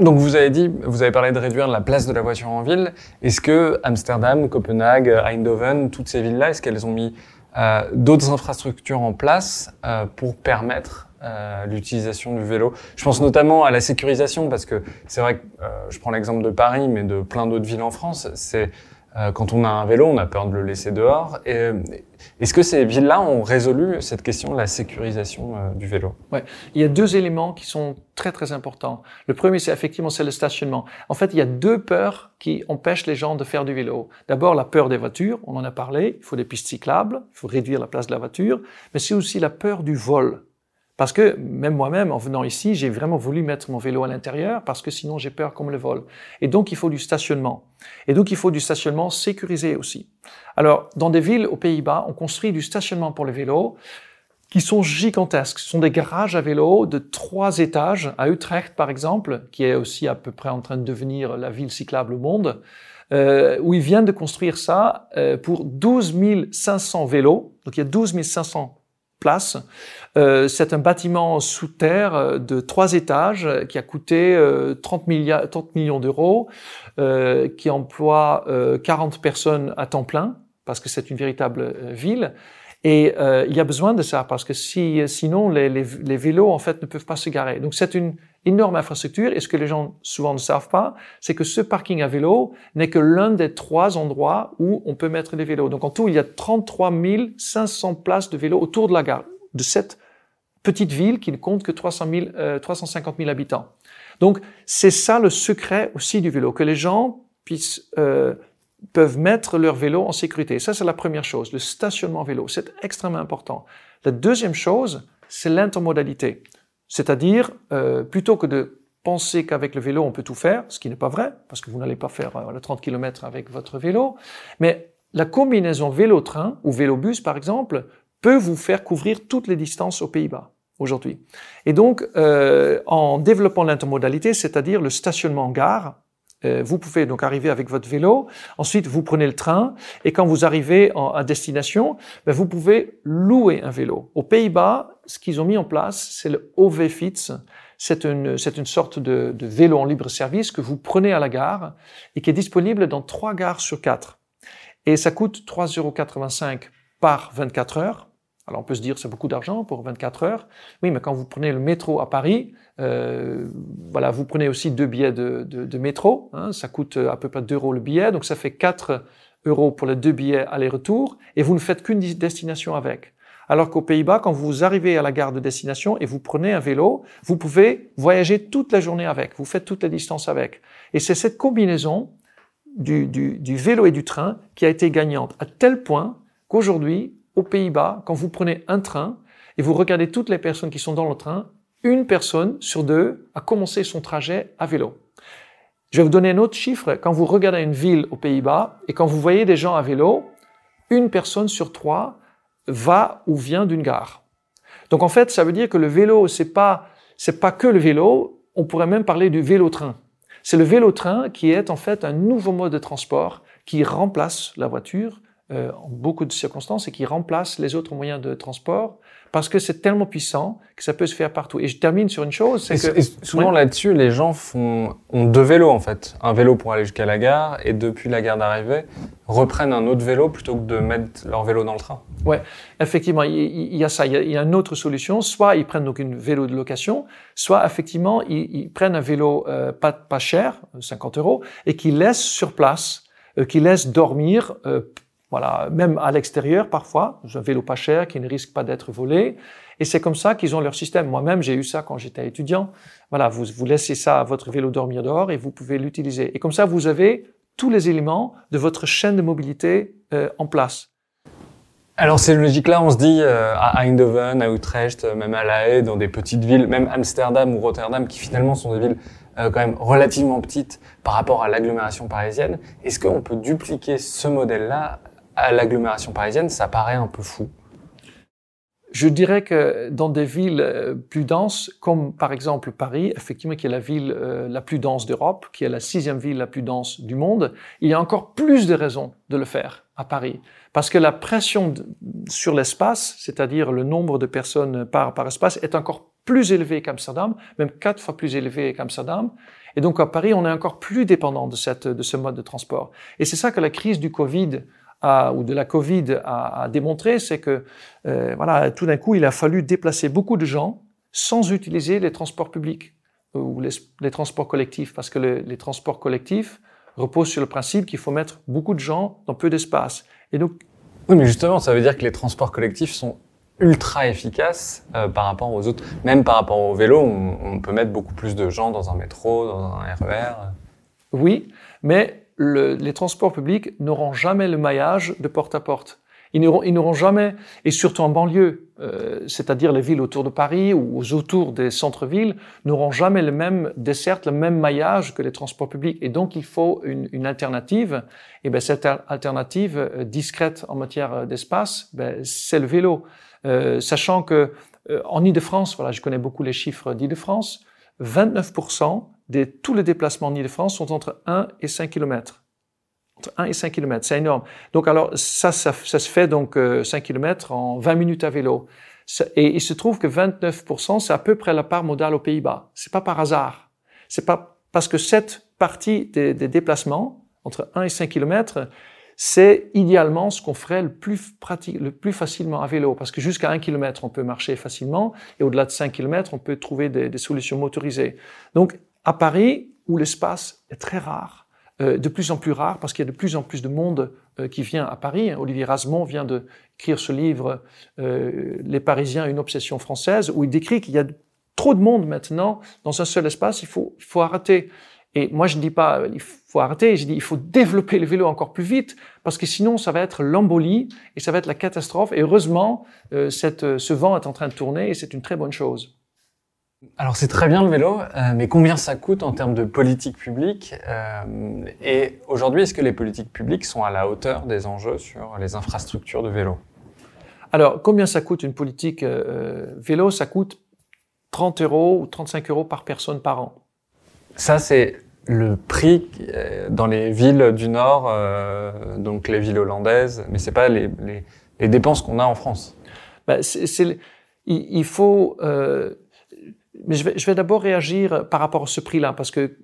Donc vous avez dit, vous avez parlé de réduire la place de la voiture en ville. Est-ce que Amsterdam, Copenhague, Eindhoven, toutes ces villes-là, est-ce qu'elles ont mis euh, d'autres infrastructures en place euh, pour permettre euh, l'utilisation du vélo? Je pense notamment à la sécurisation parce que c'est vrai que euh, je prends l'exemple de Paris, mais de plein d'autres villes en France, c'est quand on a un vélo, on a peur de le laisser dehors. Est-ce que ces villes-là ont résolu cette question de la sécurisation euh, du vélo? Ouais, il y a deux éléments qui sont très très importants. Le premier, c'est effectivement c'est le stationnement. En fait, il y a deux peurs qui empêchent les gens de faire du vélo. D'abord, la peur des voitures, on en a parlé. Il faut des pistes cyclables, il faut réduire la place de la voiture, mais c'est aussi la peur du vol. Parce que même moi-même, en venant ici, j'ai vraiment voulu mettre mon vélo à l'intérieur parce que sinon j'ai peur qu'on me le vole. Et donc il faut du stationnement. Et donc il faut du stationnement sécurisé aussi. Alors dans des villes aux Pays-Bas, on construit du stationnement pour les vélos qui sont gigantesques. Ce sont des garages à vélos de trois étages à Utrecht par exemple, qui est aussi à peu près en train de devenir la ville cyclable au monde. Euh, où ils viennent de construire ça euh, pour 12 500 vélos. Donc il y a 12 500 Euh, c'est un bâtiment sous terre euh, de trois étages qui a coûté 30, euh, 30 millions d'euros, qui emploie 40 personnes à temps plein, parce que c'est une véritable ville. Et il y a besoin de ça, parce que si, sinon les, les, les, vélos en fait ne peuvent pas se garer. Donc c'est une énorme infrastructure. Et ce que les gens souvent ne savent pas, c'est que ce parking à vélo n'est que l'un des trois endroits où on peut mettre des vélos. Donc en tout, il y a 33 500 places de vélos autour de la gare, de cette petite ville qui ne compte que 300 000, euh, 350 000 habitants. Donc c'est ça le secret aussi du vélo, que les gens puissent euh, peuvent mettre leur vélo en sécurité. Ça, c'est la première chose, le stationnement vélo. C'est extrêmement important. La deuxième chose, c'est l'intermodalité. C'est-à-dire, euh, plutôt que de penser qu'avec le vélo, on peut tout faire, ce qui n'est pas vrai, parce que vous n'allez pas faire euh, 30 km avec votre vélo, mais la combinaison vélo-train ou vélo-bus, par exemple, peut vous faire couvrir toutes les distances aux Pays-Bas aujourd'hui. Et donc, euh, en développant l'intermodalité, c'est-à-dire le stationnement en gare, vous pouvez donc arriver avec votre vélo, ensuite vous prenez le train, et quand vous arrivez en, à destination, ben vous pouvez louer un vélo. Aux Pays-Bas, ce qu'ils ont mis en place, c'est le OV-Fits. C'est une, c'est une sorte de, de vélo en libre service que vous prenez à la gare et qui est disponible dans trois gares sur quatre. Et ça coûte 3,85 euros par 24 heures. Alors on peut se dire c'est beaucoup d'argent pour 24 heures. Oui, mais quand vous prenez le métro à Paris, euh, voilà, vous prenez aussi deux billets de, de, de métro. Hein, ça coûte à peu près 2 euros le billet, donc ça fait 4 euros pour les deux billets aller-retour, et vous ne faites qu'une destination avec. Alors qu'aux Pays-Bas, quand vous arrivez à la gare de destination et vous prenez un vélo, vous pouvez voyager toute la journée avec, vous faites toute la distance avec. Et c'est cette combinaison du, du, du vélo et du train qui a été gagnante, à tel point qu'aujourd'hui, aux Pays-Bas, quand vous prenez un train et vous regardez toutes les personnes qui sont dans le train, une personne sur deux a commencé son trajet à vélo. Je vais vous donner un autre chiffre. Quand vous regardez une ville aux Pays-Bas et quand vous voyez des gens à vélo, une personne sur trois va ou vient d'une gare. Donc en fait, ça veut dire que le vélo, c'est pas c'est pas que le vélo. On pourrait même parler du vélo-train. C'est le vélo-train qui est en fait un nouveau mode de transport qui remplace la voiture euh, en beaucoup de circonstances et qui remplace les autres moyens de transport parce que c'est tellement puissant que ça peut se faire partout. Et je termine sur une chose, c'est que... souvent là-dessus, les gens font, ont deux vélos en fait. Un vélo pour aller jusqu'à la gare et depuis la gare d'arrivée, reprennent un autre vélo plutôt que de mettre leur vélo dans le train. Ouais, effectivement, il, y a ça. Il y a, une autre solution. Soit ils prennent donc une vélo de location, soit effectivement ils, prennent un vélo euh, pas, pas cher, 50 euros, et qu'ils laissent sur place, euh, qu'ils laissent dormir euh, voilà, même à l'extérieur parfois, un vélo pas cher qui ne risque pas d'être volé. Et c'est comme ça qu'ils ont leur système. Moi-même, j'ai eu ça quand j'étais étudiant. Voilà, vous, laissez ça à votre vélo dormir dehors et vous pouvez l'utiliser. Et comme ça, vous avez tous les éléments de votre chaîne de mobilité euh, en place. Alors ces logiques-là, on se dit euh, à Eindhoven, à Utrecht, même à La Haye, dans des petites villes, même Amsterdam ou Rotterdam, qui finalement sont des villes euh, quand même relativement petites par rapport à l'agglomération parisienne. Est-ce qu'on peut dupliquer ce modèle-là à l'agglomération parisienne, ça paraît un peu fou. Je dirais que dans des villes euh, plus denses, comme par exemple Paris, effectivement qui est la ville euh, la plus dense d'Europe, qui est la sixième ville la plus dense du monde, il y a encore plus de raisons de le faire à Paris. Parce que la pression sur l'espace, c'est-à-dire le nombre de personnes par, par espace, est encore plus élevée qu'Amsterdam, même quatre fois plus élevée qu'Amsterdam. Et donc à Paris, on est encore plus dépendant de, cette, de ce mode de transport. Et c'est ça que la crise du Covid ou de la Covid a, démontré, c'est que euh, voilà, tout d'un coup, il a fallu déplacer beaucoup de gens sans utiliser les transports publics euh, ou les, transports collectifs, parce que les transports collectifs reposent sur le principe qu'il faut mettre beaucoup de gens dans peu d'espace. Et donc, oui, mais justement, ça veut dire que les transports collectifs sont ultra efficaces euh, par rapport aux autres. Même par rapport au vélo, on, on, peut mettre beaucoup plus de gens dans un métro, dans un RER. Oui, mais le, les transports publics n'auront jamais le maillage de porte à porte. Ils n'auront jamais, et surtout en banlieue, euh, c'est-à-dire les villes autour de Paris ou autour des centres-villes, n'auront jamais le même dessert, le même maillage que les transports publics. Et donc, il faut une, alternative. Et ben, cette alternative euh, discrète en matière euh, d'espace, ben, c'est le vélo. Sachant que en Ile-de-France, voilà, je connais beaucoup les chiffres d'Ile-de-France, 29% de tous les déplacements en Ile-de-France sont entre 1 et 5 km. Entre 1 et 5 km, c'est énorme. Donc alors ça, ça, ça, se fait donc 5 euh, km en 20 minutes à vélo. Et il se trouve que 29%, c'est à peu près la part modale aux Pays-Bas. C'est pas par hasard. C'est pas parce que cette partie des, des déplacements entre 1 et 5 km, c'est idéalement ce qu'on ferait le plus pratique, le plus facilement à vélo, parce que jusqu'à un kilomètre, on peut marcher facilement, et au-delà de 5 km, on peut trouver des, des, solutions motorisées. Donc, à Paris, où l'espace est très rare, euh, de plus en plus rare, parce qu'il y a de plus en plus de monde euh, qui vient à Paris. Olivier Rasmont vient d'écrire ce livre, euh, Les Parisiens, une obsession française, où il décrit qu'il y a trop de monde maintenant dans un seul espace, il faut, il faut arrêter. Et moi, je ne dis pas il faut arrêter, je dis il faut développer le vélo encore plus vite, parce que sinon, ça va être l'embolie et ça va être la catastrophe. Et heureusement, euh, cette, ce vent est en train de tourner et c'est une très bonne chose. Alors c'est très bien le vélo, euh, mais combien ça coûte en termes de politique publique euh, Et aujourd'hui, est-ce que les politiques publiques sont à la hauteur des enjeux sur les infrastructures de vélo? Alors, combien ça coûte une politique euh, vélo? Ça coûte 30 euros ou 35 euros par personne par an. Ça, c'est le prix dans les villes du Nord, donc les villes hollandaises, mais c'est pas les, les, les dépenses qu'on a en France. Ben, il, faut. Mais je vais, je vais d'abord réagir par rapport à ce prix-là, parce que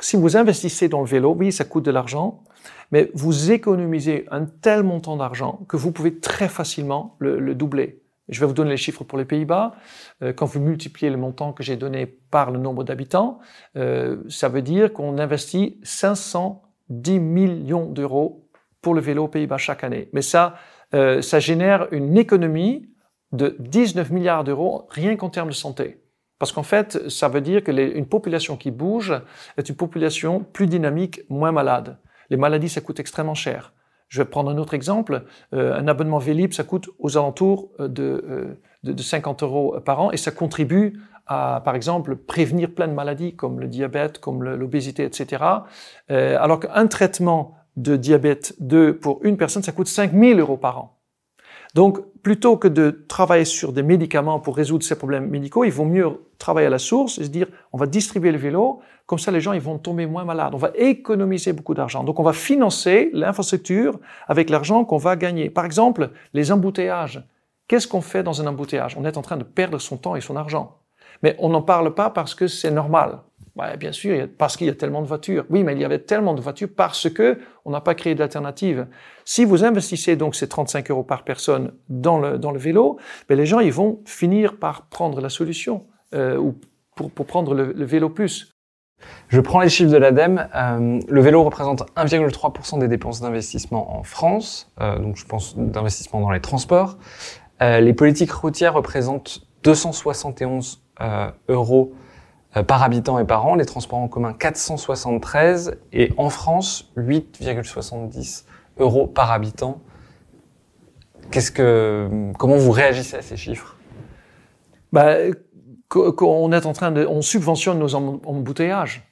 si vous investissez dans le vélo, oui, ça coûte de l'argent, mais vous économisez un tel montant d'argent que vous pouvez très facilement le, doubler. Je vais vous donner les chiffres pour les Pays-Bas. Euh, quand vous multipliez le montant que j'ai donné par le nombre d'habitants, euh, ça veut dire qu'on investit 510 millions d'euros pour le vélo aux Pays-Bas chaque année. Mais ça, euh, ça génère une économie de 19 milliards d'euros rien qu'en termes de santé. Parce qu'en fait, ça veut dire que une population qui bouge est une population plus dynamique, moins malade. Les maladies, ça coûte extrêmement cher. Je vais prendre un autre exemple. Euh, un abonnement Vélib, ça coûte aux alentours euh, de, de, de, 50 euros par an et ça contribue à, par exemple, prévenir plein de maladies comme le diabète, comme l'obésité, etc. Euh, alors qu'un traitement de diabète 2 pour une personne, ça coûte 5000 euros par an. Donc, plutôt que de travailler sur des médicaments pour résoudre ces problèmes médicaux, il vaut mieux travailler à la source et se dire, on va distribuer le vélo, comme ça les gens ils vont tomber moins malades. On va économiser beaucoup d'argent. Donc, on va financer l'infrastructure avec l'argent qu'on va gagner. Par exemple, les embouteillages. Qu'est-ce qu'on fait dans un embouteillage? On est en train de perdre son temps et son argent. Mais on n'en parle pas parce que c'est normal. Ouais, bien sûr, parce qu'il y a tellement de voitures. Oui, mais il y avait tellement de voitures parce que on n'a pas créé d'alternative. Si vous investissez donc ces 35 euros par personne dans le, vélo, ben les gens ils vont finir par prendre la solution euh, ou pour, prendre le, vélo plus. Je prends les chiffres de l'ADEME. Euh, le vélo représente 1,3% des dépenses d'investissement en France, euh, donc je pense d'investissement dans les transports. Les politiques routières représentent 271 euh, euros par habitant et par an, les transports en commun 473 et en France 8,70 euros par habitant. Qu'est-ce que, comment vous réagissez à ces chiffres? Bah, qu'on est en train de, on subventionne nos embouteillages.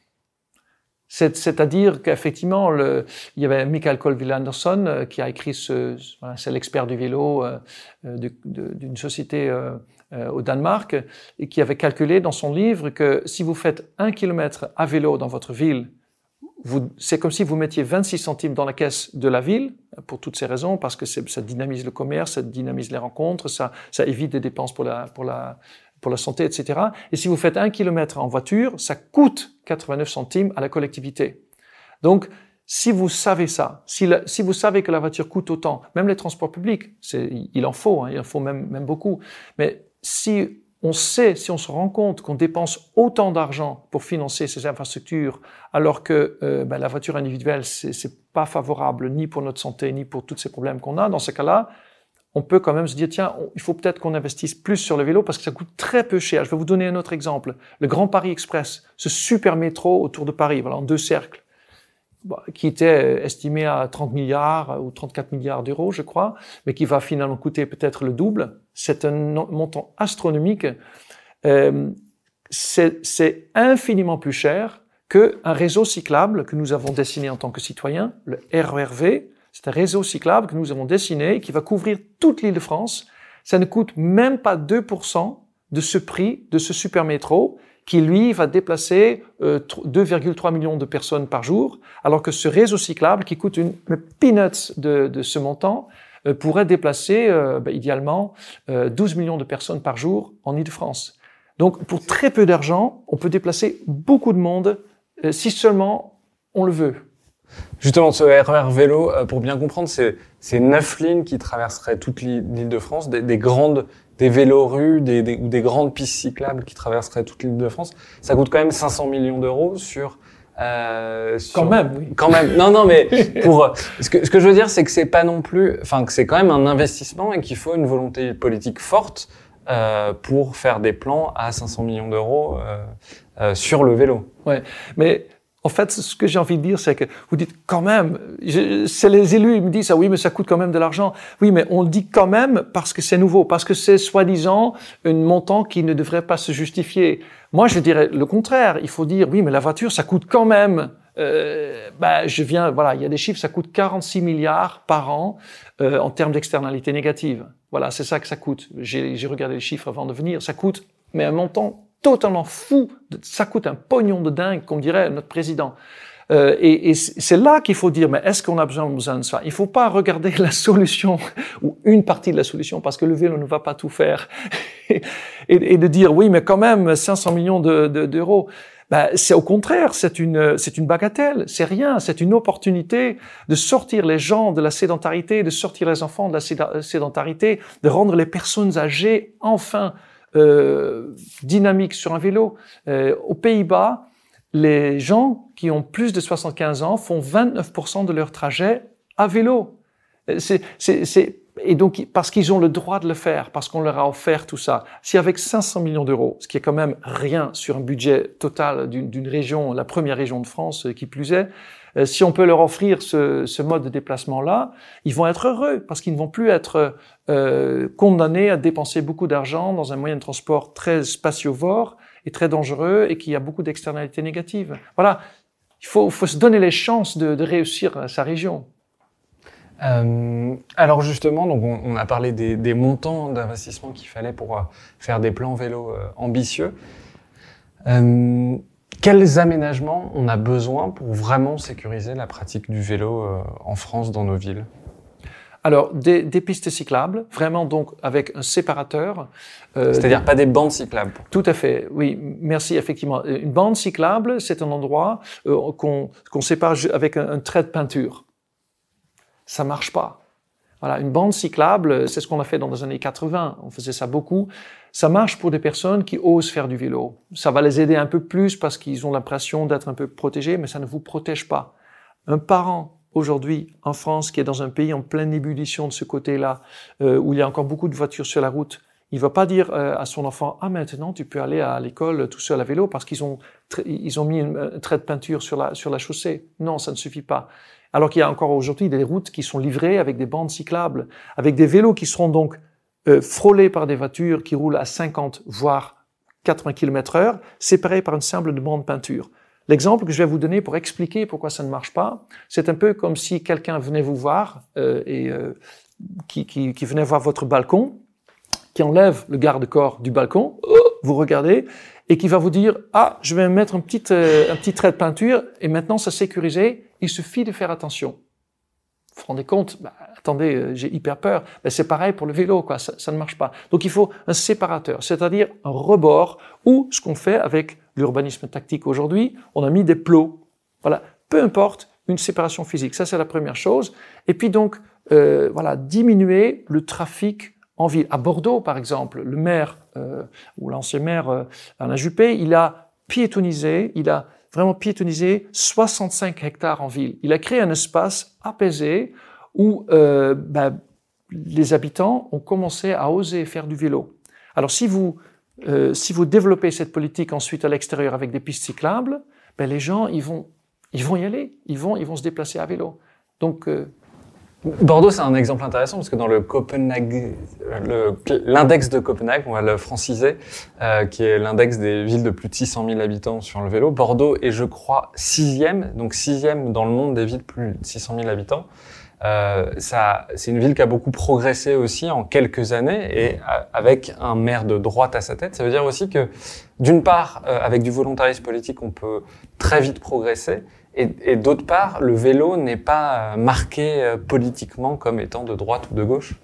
C'est-à-dire qu'effectivement, il y avait Michael Colville Anderson euh, qui a écrit ce, c'est l'expert du vélo euh, d'une société euh, au Danemark, et qui avait calculé dans son livre que si vous faites un kilomètre à vélo dans votre ville, c'est comme si vous mettiez 26 centimes dans la caisse de la ville, pour toutes ces raisons, parce que ça dynamise le commerce, ça dynamise les rencontres, ça, ça évite des dépenses pour la, pour, la, pour la santé, etc. Et si vous faites un kilomètre en voiture, ça coûte 89 centimes à la collectivité. Donc, si vous savez ça, si, si, vous savez que la voiture coûte autant, même les transports publics, il en faut, hein, il en faut même, même beaucoup, mais si on sait, si on se rend compte qu'on dépense autant d'argent pour financer ces infrastructures, alors que euh, ben, la voiture individuelle, c'est pas favorable ni pour notre santé, ni pour tous ces problèmes qu'on a, dans ce cas-là, on peut quand même se dire, tiens, il faut peut-être qu'on investisse plus sur le vélo parce que ça coûte très peu cher. Je vais vous donner un autre exemple. Le Grand Paris Express, ce super métro autour de Paris, voilà, en deux cercles. Bah, qui était estimé à 30 milliards ou 34 milliards d'euros, je crois, mais qui va finalement coûter peut-être le double. C'est un montant astronomique. Euh, c'est infiniment plus cher qu'un réseau cyclable que nous avons dessiné en tant que citoyens, le RERV. C'est un réseau cyclable que nous avons dessiné et qui va couvrir toute l'île de France. Ça ne coûte même pas 2% de ce prix de ce super métro qui lui va déplacer 2,3 euh, millions de personnes par jour, alors que ce réseau cyclable qui coûte une, peanuts de, ce montant euh, pourrait déplacer euh, ben, idéalement 12 millions de personnes par jour en Ile-de-France. Donc pour très peu d'argent, on peut déplacer beaucoup de monde si seulement on le veut. Justement, ce RER vélo, pour bien comprendre, c'est neuf lignes qui traverseraient toute l'île de France, des grandes des vélos des, des, ou des grandes pistes cyclables qui traverseraient toute l'île de France, ça coûte quand même 500 millions d'euros sur, euh, sur, Quand même, oui. Quand même. Non, non, mais pour ce que ce que je veux dire, c'est que c'est pas non plus, enfin que c'est quand même un investissement et qu'il faut une volonté politique forte euh, pour faire des plans à 500 millions d'euros euh, euh, sur le vélo. Ouais, mais en fait, ce que j'ai envie de dire, c'est que vous dites quand même, c'est les élus, ils me disent, ah oui, mais ça coûte quand même de l'argent. Oui, mais on le dit quand même parce que c'est nouveau, parce que c'est soi-disant un montant qui ne devrait pas se justifier. Moi, je dirais le contraire. Il faut dire, oui, mais la voiture, ça coûte quand même. Euh, bah, je viens, voilà, il y a des chiffres, ça coûte 46 milliards par an euh, en termes d'externalités négatives. Voilà, c'est ça que ça coûte. J'ai regardé les chiffres avant de venir. Ça coûte, mais un montant totalement fou. Ça coûte un pognon de dingue, comme dirait notre président. Euh, et, et c'est là qu'il faut dire, mais est-ce qu'on a besoin, de ça Il ne faut pas regarder la solution ou une partie de la solution parce que le vélo ne va pas tout faire. et, et, de dire, oui, mais quand même, 500 millions d'euros. De, Ben, c'est au contraire, c'est une, c'est une bagatelle, c'est rien, c'est une opportunité de sortir les gens de la sédentarité, de sortir les enfants de la sédentarité, de rendre les personnes âgées enfin euh, dynamiques sur un vélo. Euh, aux Pays-Bas, les gens qui ont plus de 75 ans font 29% de leur trajet à vélo. Euh, c'est, c'est, c'est et donc, parce qu'ils ont le droit de le faire, parce qu'on leur a offert tout ça. Si avec 500 millions d'euros, ce qui est quand même rien sur un budget total d'une région, la première région de France qui plus est, si on peut leur offrir ce, ce mode de déplacement-là, ils vont être heureux parce qu'ils ne vont plus être euh, condamnés à dépenser beaucoup d'argent dans un moyen de transport très spatiovore et très dangereux et qui a beaucoup d'externalités négatives. Voilà, il faut, faut, se donner les chances de, de réussir sa région. Euh, alors justement, donc on, a parlé des, des montants d'investissement qu'il fallait pour euh, faire des plans vélo euh, ambitieux. Euh, quels aménagements on a besoin pour vraiment sécuriser la pratique du vélo en France dans nos villes? Alors, des, des, pistes cyclables, vraiment donc avec un séparateur. Euh, C'est-à-dire pas des bandes cyclables Tout à fait, oui, merci, effectivement. Une bande cyclable, c'est un endroit euh, qu'on sépare avec un, un, trait de peinture ça marche pas. Voilà, une bande cyclable, c'est ce qu'on a fait dans les années 80. On faisait ça beaucoup. Ça marche pour des personnes qui osent faire du vélo. Ça va les aider un peu plus parce qu'ils ont l'impression d'être un peu protégés, mais ça ne vous protège pas. Un parent aujourd'hui en France qui est dans un pays en pleine ébullition de ce côté-là, euh, où il y a encore beaucoup de voitures sur la route, il va pas dire euh, à son enfant ah maintenant tu peux aller à l'école tout seul à vélo parce qu'ils ont ils ont mis un trait de peinture sur la sur la chaussée. Non, ça ne suffit pas. Alors qu'il y a encore aujourd'hui des routes qui sont livrées avec des bandes cyclables, avec des vélos qui seront donc euh, frôlés par des voitures qui roulent à 50 voire 80 km heure, séparés par une simple de bande peinture. L'exemple que je vais vous donner pour expliquer pourquoi ça ne marche pas, c'est un peu comme si quelqu'un venait vous voir euh, et euh, qui, qui, qui, venait voir votre balcon, qui enlève le garde-corps du balcon, vous regardez, et qui va vous dire ah je vais mettre un petit euh, un petit trait de peinture et maintenant c'est sécurisé il suffit de faire attention. Vous vous rendez compte? Bah, Attendez, euh, j'ai hyper peur. Ben, c'est pareil pour le vélo, quoi. Ça, ça, ne marche pas. Donc il faut un séparateur, c'est-à-dire un rebord ou ce qu'on fait avec l'urbanisme tactique aujourd'hui, on a mis des plots. Voilà, peu importe, une séparation physique. Ça c'est la première chose. Et puis donc euh, voilà, diminuer le trafic en ville. À Bordeaux, par exemple, le maire euh, ou l'ancien maire euh, Alain Juppé, il a piétonisé, il a vraiment piétonisé 65 hectares en ville. Il a créé un espace apaisé où euh, ben, les habitants ont commencé à oser faire du vélo. Alors si vous euh, si vous développez cette politique ensuite à l'extérieur avec des pistes cyclables, ben, les gens ils vont ils vont y aller, ils vont ils vont se déplacer à vélo. Donc Bordeaux, c'est un exemple intéressant parce que dans le Copenhague, l'index de Copenhague, on va le franciser, euh, qui est l'index des villes de plus de 600 000 habitants sur le vélo. Bordeaux est, je crois, sixième, donc sixième dans le monde des villes de plus de 600 000 habitants. Euh, c'est une ville qui a beaucoup progressé aussi en quelques années et avec un maire de droite à sa tête. Ça veut dire aussi que, d'une part, euh, avec du volontarisme politique, on peut très vite progresser et, d'autre part, le vélo n'est pas euh, marqué euh, politiquement comme étant de droite ou de gauche.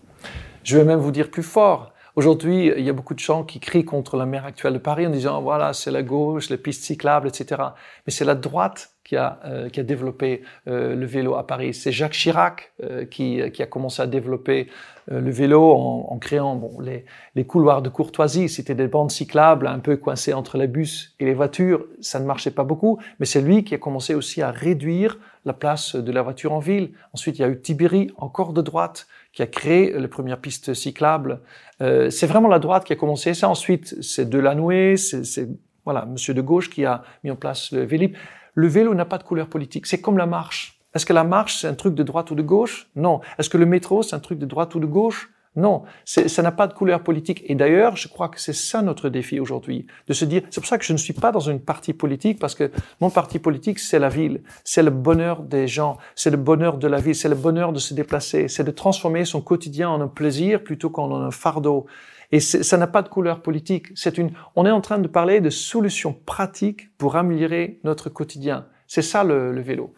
Je vais même vous dire plus fort. Aujourd'hui, il y a beaucoup de gens qui crient contre la maire actuelle de Paris en disant voilà, c'est la gauche, les pistes cyclables, etc. Mais c'est la droite qui a, euh, qui a développé euh, le vélo à Paris. C'est Jacques Chirac euh, qui, qui, a commencé à développer euh, le vélo en, en créant bon, les, les, couloirs de courtoisie. C'était des bandes cyclables un peu coincées entre les bus et les voitures. Ça ne marchait pas beaucoup, mais c'est lui qui a commencé aussi à réduire la place de la voiture en ville. Ensuite, il y a eu Tibéri, encore de droite, qui a créé les premières pistes cyclables. Euh, c'est vraiment la droite qui a commencé ça. Ensuite, c'est Delanoë, c'est voilà, Monsieur de gauche qui a mis en place le Vélib. Le vélo n'a pas de couleur politique. C'est comme la marche. Est-ce que la marche, c'est un truc de droite ou de gauche? Non. Est-ce que le métro, c'est un truc de droite ou de gauche? Non. Ça n'a pas de couleur politique. Et d'ailleurs, je crois que c'est ça notre défi aujourd'hui. De se dire, c'est pour ça que je ne suis pas dans une partie politique, parce que mon parti politique, c'est la ville. C'est le bonheur des gens. C'est le bonheur de la ville. C'est le bonheur de se déplacer. C'est de transformer son quotidien en un plaisir plutôt qu'en un fardeau. Et ça n'a pas de couleur politique. C'est une, on est en train de parler de solutions pratiques pour améliorer notre quotidien. C'est ça le, le, vélo.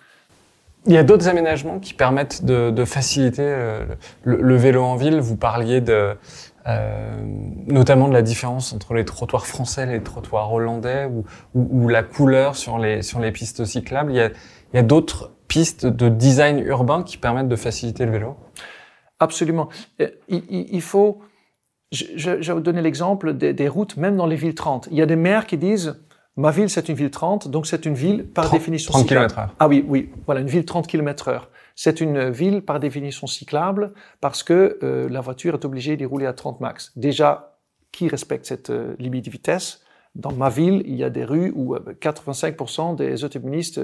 Il y a d'autres aménagements qui permettent de, de faciliter euh, le, le, vélo en ville. Vous parliez de, euh, notamment de la différence entre les trottoirs français et les trottoirs hollandais, ou, ou, la couleur sur les, sur les pistes cyclables. Il y a, il y a d'autres pistes de design urbain qui permettent de faciliter le vélo? Absolument. Il, il, faut... Je, je, vais vous donner l'exemple des, des, routes, même dans les villes 30. Il y a des maires qui disent Ma ville, c'est une ville 30, donc c'est une ville par définition 30 km heure. Ah oui, oui, voilà, une ville 30 km heure. C'est une ville par définition cyclable parce que euh, la voiture est obligée d'y rouler à 30 max. Déjà, qui respecte cette euh, limite de vitesse? Dans ma ville, il y a des rues où 85% euh, des automobilistes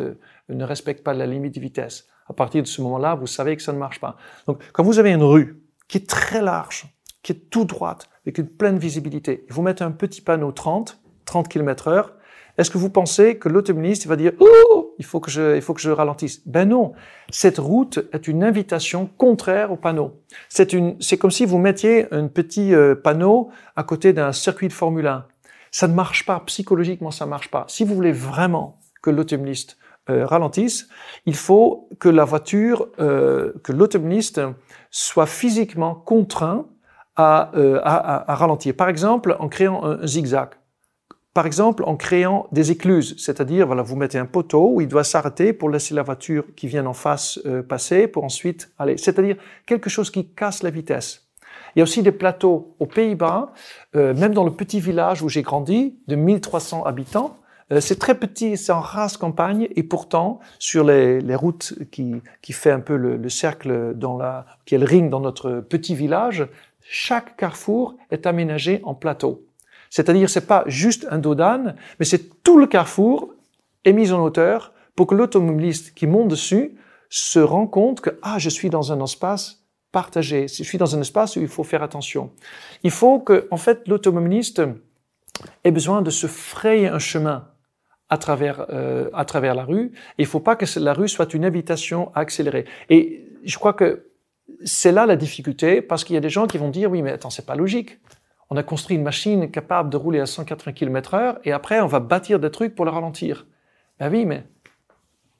ne respectent pas la limite de vitesse. À partir de ce moment-là, vous savez que ça ne marche pas. Donc, quand vous avez une rue qui est très large, qui est tout droite, avec une pleine visibilité, vous mettez un petit panneau 30, 30 km heure, est-ce que vous pensez que l'automobiliste va dire oh, il faut que je il faut que je ralentisse? Ben non, cette route est une invitation contraire au panneau. C'est une c'est comme si vous mettiez un petit euh, panneau à côté d'un circuit de Formule 1. Ça ne marche pas psychologiquement, ça marche pas. Si vous voulez vraiment que l'automobiliste euh, ralentisse, il faut que la voiture, euh, que l'automobiliste soit physiquement contraint à, à, à, ralentir. Par exemple, en créant un zigzag. Par exemple, en créant des écluses, c'est-à-dire, voilà, vous mettez un poteau où il doit s'arrêter pour laisser la voiture qui vient en face euh, passer, pour ensuite aller. C'est-à-dire quelque chose qui casse la vitesse. Il y a aussi des plateaux aux Pays-Bas, euh, même dans le petit village où j'ai grandi, de 1300 habitants. Euh, c'est très petit, c'est en race campagne, et pourtant, sur les, les routes qui, qui fait un peu le, le, cercle dans la, qui est le ring dans notre petit village, chaque carrefour est aménagé en plateau. C'est-à-dire, c'est pas juste un dos d'âne, mais c'est tout le carrefour est mis en hauteur pour que l'automobiliste qui monte dessus se rend compte que, ah, je suis dans un espace partagé. Je suis dans un espace où il faut faire attention. Il faut que, en fait, l'automobiliste ait besoin de se frayer un chemin à travers, euh, à travers la rue. Il faut pas que la rue soit une invitation à accélérer. Et je crois que c'est là la difficulté parce qu'il y a des gens qui vont dire, oui, mais attends, c'est pas logique on a construit une machine capable de rouler à 180 km heure et après on va bâtir des trucs pour le ralentir. Ben oui, mais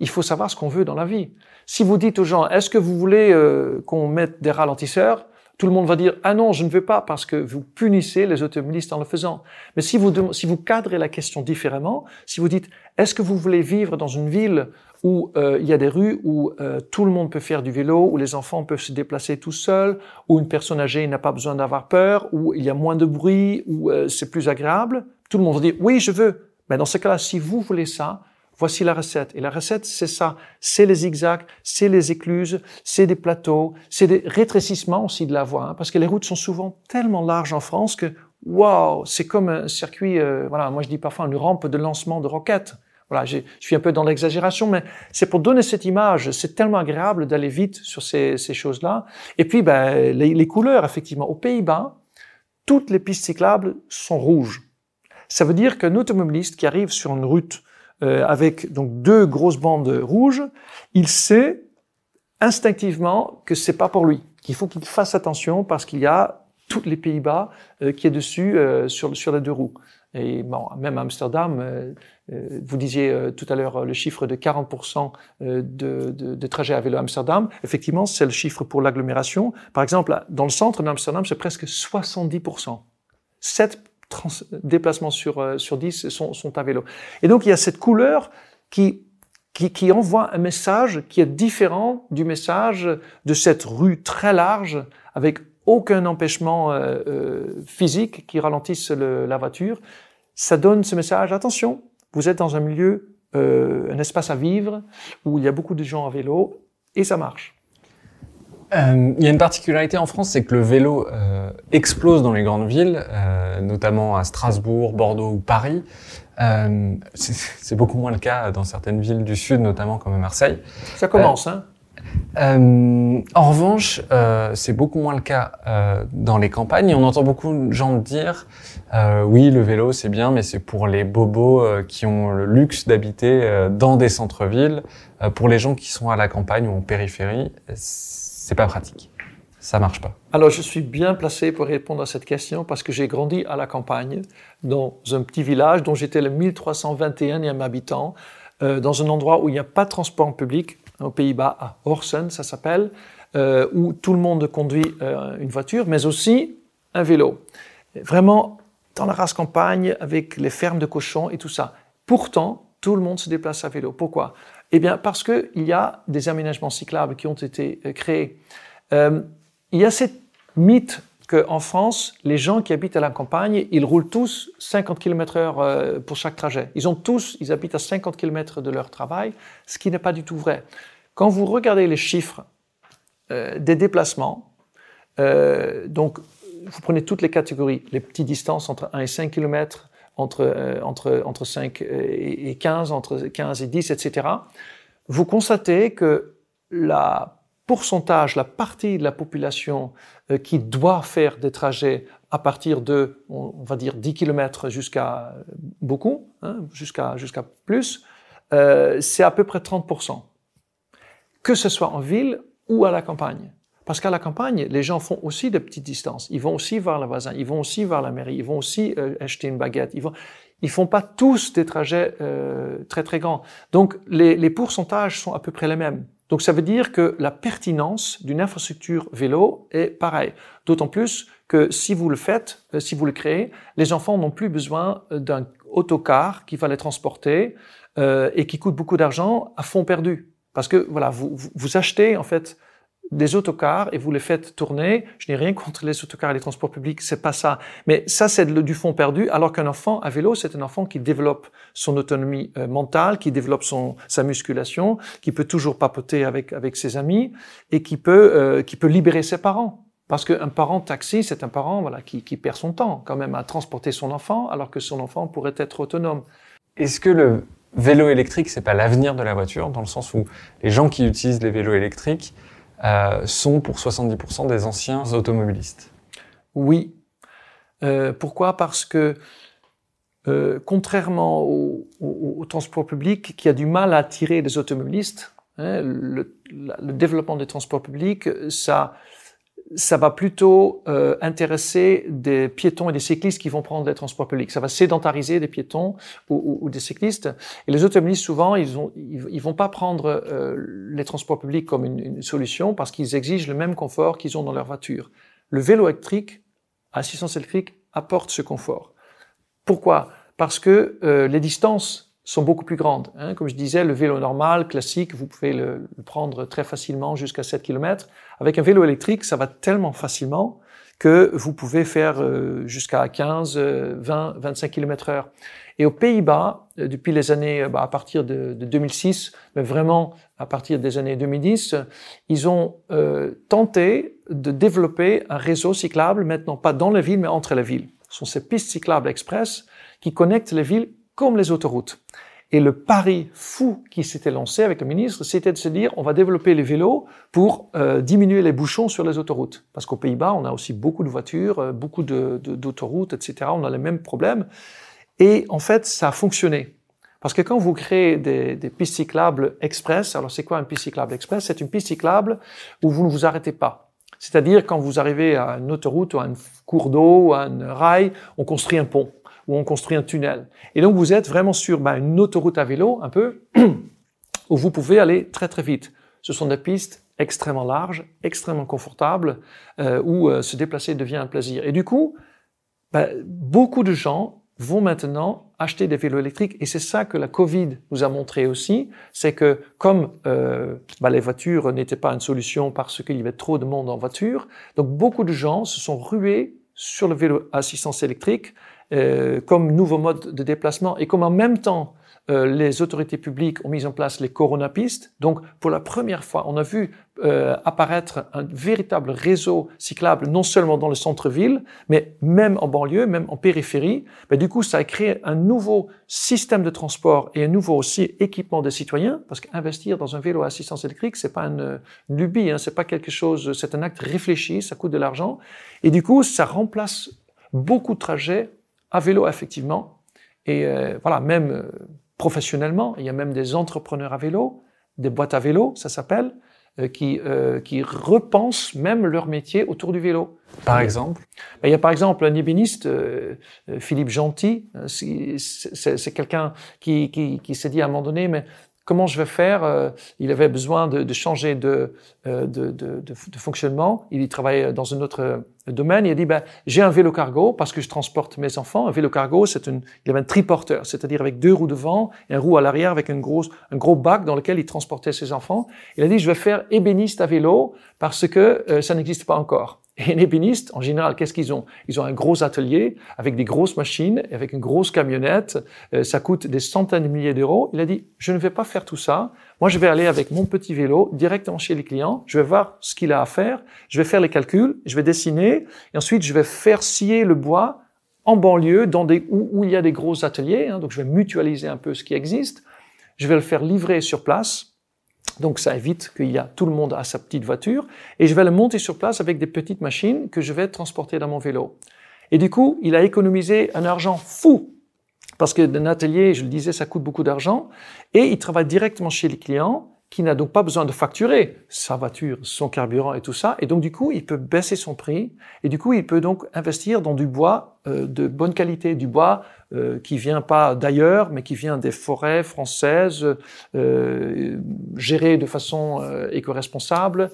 il faut savoir ce qu'on veut dans la vie. Si vous dites aux gens, est-ce que vous voulez euh, qu'on mette des ralentisseurs? Tout le monde va dire, ah non, je ne veux pas parce que vous punissez les automobilistes en le faisant. Mais si vous, si vous cadrez la question différemment, si vous dites, est-ce que vous voulez vivre dans une ville où euh, il y a des rues où euh, tout le monde peut faire du vélo, où les enfants peuvent se déplacer tout seuls, où une personne âgée n'a pas besoin d'avoir peur, où il y a moins de bruit, où euh, c'est plus agréable. Tout le monde dire oui, je veux. Mais dans ce cas-là, si vous voulez ça, voici la recette. Et la recette, c'est ça. C'est les zigzags, c'est les écluses, c'est des plateaux, c'est des rétrécissements aussi de la voie, hein, parce que les routes sont souvent tellement larges en France que waouh, c'est comme un circuit. voilà, moi je dis parfois une rampe de lancement de roquettes. Je suis un peu dans l'exagération, mais c'est pour donner cette image. C'est tellement agréable d'aller vite sur ces, choses-là. Et puis, ben, les, couleurs, effectivement. Aux Pays-Bas, toutes les pistes cyclables sont rouges. Ça veut dire qu'un automobiliste qui arrive sur une route euh, avec donc deux grosses bandes rouges, il sait instinctivement que c'est pas pour lui, qu'il faut qu'il fasse attention parce qu'il y a toutes les Pays-Bas euh, qui est dessus euh, sur, les deux roues. Et bon, même Amsterdam, vous disiez euh, tout à l'heure le chiffre de 40% de, de, de trajets à vélo à Amsterdam. Effectivement, c'est le chiffre pour l'agglomération. Par exemple, dans le centre d'Amsterdam, c'est presque 70%. 7 déplacements sur, sur 10 sont, sont à vélo. Et donc, il y a cette couleur qui, qui, qui, envoie un message qui est différent du message de cette rue très large avec aucun empêchement euh, euh, physique qui ralentisse le, la voiture. Ça donne ce message, attention, vous êtes dans un milieu, euh, un espace à vivre, où il y a beaucoup de gens à vélo, et ça marche. Euh, il y a une particularité en France, c'est que le vélo euh, explose dans les grandes villes, notamment à Strasbourg, Bordeaux ou Paris. c'est beaucoup moins le cas dans certaines villes du sud, notamment comme à Marseille. Ça commence, hein euh, en revanche, euh, c'est beaucoup moins le cas euh, dans les campagnes. on entend beaucoup de gens dire oui, le vélo c'est bien, mais c'est pour les bobos qui ont le luxe d'habiter dans des centres-villes. pour les gens qui sont à la campagne ou en périphérie, c'est pas pratique. Ça marche pas. Alors, je suis bien placé pour répondre à cette question parce que j'ai grandi à la campagne, dans un petit village dont j'étais le 1321e habitant, dans un endroit où il n'y a pas de transport public, aux Pays-Bas, à Horsen, ça s'appelle, euh, où tout le monde conduit euh, une voiture, mais aussi un vélo. Vraiment dans la race campagne, avec les fermes de cochons et tout ça. Pourtant, tout le monde se déplace à vélo. Pourquoi? Eh bien, parce qu'il y a des aménagements cyclables qui ont été euh, créés. Il y a cette mythe qu'en France, les gens qui habitent à la campagne, ils roulent tous 50 km heure pour chaque trajet. Ils ont tous, ils habitent à 50 km de leur travail, ce qui n'est pas du tout vrai. Quand vous regardez les chiffres euh, des déplacements, euh, donc vous prenez toutes les catégories, les petites distances entre 1 et 5 km, entre, entre, entre 5 et 15, entre 15 et 10, etc., vous constatez que la pourcentage, la partie de la population euh, qui doit faire des trajets à partir de, on, va dire, 10 km jusqu'à beaucoup, hein, jusqu'à plus, euh, c'est à peu près 30%. Que ce soit en ville ou à la campagne. Parce qu'à la campagne, les gens font aussi de petites distances. Ils vont aussi voir le voisin, ils vont aussi voir la mairie, ils vont aussi euh, acheter une baguette. Ils vont, ils font pas tous des trajets euh, très très grands. Donc les, les pourcentages sont à peu près les mêmes. Donc ça veut dire que la pertinence d'une infrastructure vélo est pareille. D'autant plus que si vous le faites, euh, si vous le créez, les enfants n'ont plus besoin euh, d'un autocar qui va les transporter euh, et qui coûte beaucoup d'argent à fond perdu. Parce que voilà, vous, vous achetez en fait des autocars et vous les faites tourner. Je n'ai rien contre les autocars et les transports publics, c'est pas ça. Mais ça, c'est du fond perdu, alors qu'un enfant à vélo, c'est un enfant qui développe son autonomie euh, mentale, qui développe son, sa musculation, qui peut toujours papoter avec, avec ses amis et qui peut, euh, qui peut libérer ses parents. Parce qu'un parent taxi, c'est un parent voilà, qui, qui perd son temps quand même à transporter son enfant, alors que son enfant pourrait être autonome. Est-ce que le vélo électrique, c'est pas l'avenir de la voiture, dans le sens où les gens qui utilisent les vélos électriques, euh, sont pour 70% des anciens automobilistes. Oui. Euh, pourquoi? Parce que euh, contrairement au, au, au, transport public qui a du mal à attirer des automobilistes, hein, le, le, développement des transports publics, ça ça va plutôt euh, intéresser des piétons et des cyclistes qui vont prendre les transports publics. Ça va sédentariser des piétons ou, des cyclistes. Et les automobilistes, souvent, ils, ont, ils, vont pas prendre euh, les transports publics comme une, une solution parce qu'ils exigent le même confort qu'ils ont dans leur voiture. Le vélo électrique, assistance électrique, apporte ce confort. Pourquoi? Parce que euh, les distances sont beaucoup plus grandes. Hein. Comme je disais, le vélo normal, classique, vous pouvez le, prendre très facilement jusqu'à 7 km. Avec un vélo électrique, ça va tellement facilement que vous pouvez faire euh, jusqu'à 15, 20, 25 km heure. Et aux Pays-Bas, euh, depuis les années, euh, bah, à partir de, de, 2006, mais vraiment à partir des années 2010, ils ont tenté de développer un réseau cyclable, maintenant pas dans la ville, mais entre les villes. Ce sont ces pistes cyclables express qui connectent les villes comme les autoroutes. Et le pari fou qui s'était lancé avec le ministre, c'était de se dire, on va développer les vélos pour euh, diminuer les bouchons sur les autoroutes. Parce qu'aux Pays-Bas, on a aussi beaucoup de voitures, euh, beaucoup d'autoroutes, de, etc. On a les mêmes problèmes. Et en fait, ça a fonctionné. Parce que quand vous créez des, des pistes cyclables express, alors c'est quoi une piste cyclable express? C'est une piste cyclable où vous ne vous arrêtez pas. C'est-à-dire quand vous arrivez à une autoroute ou à un cours d'eau ou à un rail, on construit un pont où on construit un tunnel. Et donc vous êtes vraiment sur ben, une autoroute à vélo, un peu, où vous pouvez aller très très vite. Ce sont des pistes extrêmement larges, extrêmement confortables, euh, où euh, se déplacer devient un plaisir. Et du coup, ben, beaucoup de gens vont maintenant acheter des vélos électriques et c'est ça que la Covid nous a montré aussi, c'est que comme euh, ben, les voitures n'étaient pas une solution parce qu'il y avait trop de monde en voiture, donc beaucoup de gens se sont rués sur le vélo assistance électrique euh, comme nouveau mode de déplacement et comme en même temps euh, les autorités publiques ont mis en place les coronapistes. Donc, pour la première fois, on a vu euh, apparaître un véritable réseau cyclable, non seulement dans le centre-ville, mais même en banlieue, même en périphérie. Mais du coup, ça a créé un nouveau système de transport et un nouveau aussi équipement des citoyens, parce qu'investir dans un vélo à assistance électrique, c'est pas une, une lubie, hein, c'est pas quelque chose, c'est un acte réfléchi, ça coûte de l'argent. Et du coup, ça remplace beaucoup de trajets à vélo, effectivement. Et euh, voilà, même euh, professionnellement, il y a même des entrepreneurs à vélo, des boîtes à vélo, ça s'appelle, euh, qui, euh, qui repensent même leur métier autour du vélo. Par exemple ben, Il y a par exemple un ébéniste, euh, Philippe Gentil, c'est quelqu'un qui, qui, qui s'est dit à un moment donné, mais comment je vais faire euh, Il avait besoin de, de changer de, euh, de, de, fonctionnement. Il travaillait dans un autre euh, domaine. Il a dit, ben, j'ai un vélo cargo parce que je transporte mes enfants. Un vélo cargo, c'est une, il avait un triporteur, c'est-à-dire avec deux roues devant et un roue à l'arrière avec une grosse, un gros bac dans lequel il transportait ses enfants. Il a dit, je vais faire ébéniste à vélo parce que ça n'existe pas encore. Et les ébénistes, en général, qu'est-ce qu'ils ont? Ils ont un gros atelier avec des grosses machines, avec une grosse camionnette. Euh, ça coûte des centaines de milliers d'euros. Il a dit, je ne vais pas faire tout ça. Moi, je vais aller avec mon petit vélo directement chez les clients. Je vais voir ce qu'il a à faire. Je vais faire les calculs. Je vais dessiner. Et ensuite, je vais faire scier le bois en banlieue, dans des, où, il y a des gros ateliers. Hein. donc, je vais mutualiser un peu ce qui existe. Je vais le faire livrer sur place donc ça évite qu'il y a tout le monde à sa petite voiture. Et je vais le monter sur place avec des petites machines que je vais transporter dans mon vélo. Et du coup, il a économisé un argent fou. Parce que d'un atelier, je le disais, ça coûte beaucoup d'argent. Et il travaille directement chez les clients qui n'a donc pas besoin de facturer sa voiture, son carburant et tout ça. Et donc, du coup, il peut baisser son prix. Et du coup, il peut donc investir dans du bois euh, de bonne qualité, du bois euh, qui vient pas d'ailleurs, mais qui vient des forêts françaises, euh, gérées de façon euh, éco-responsable.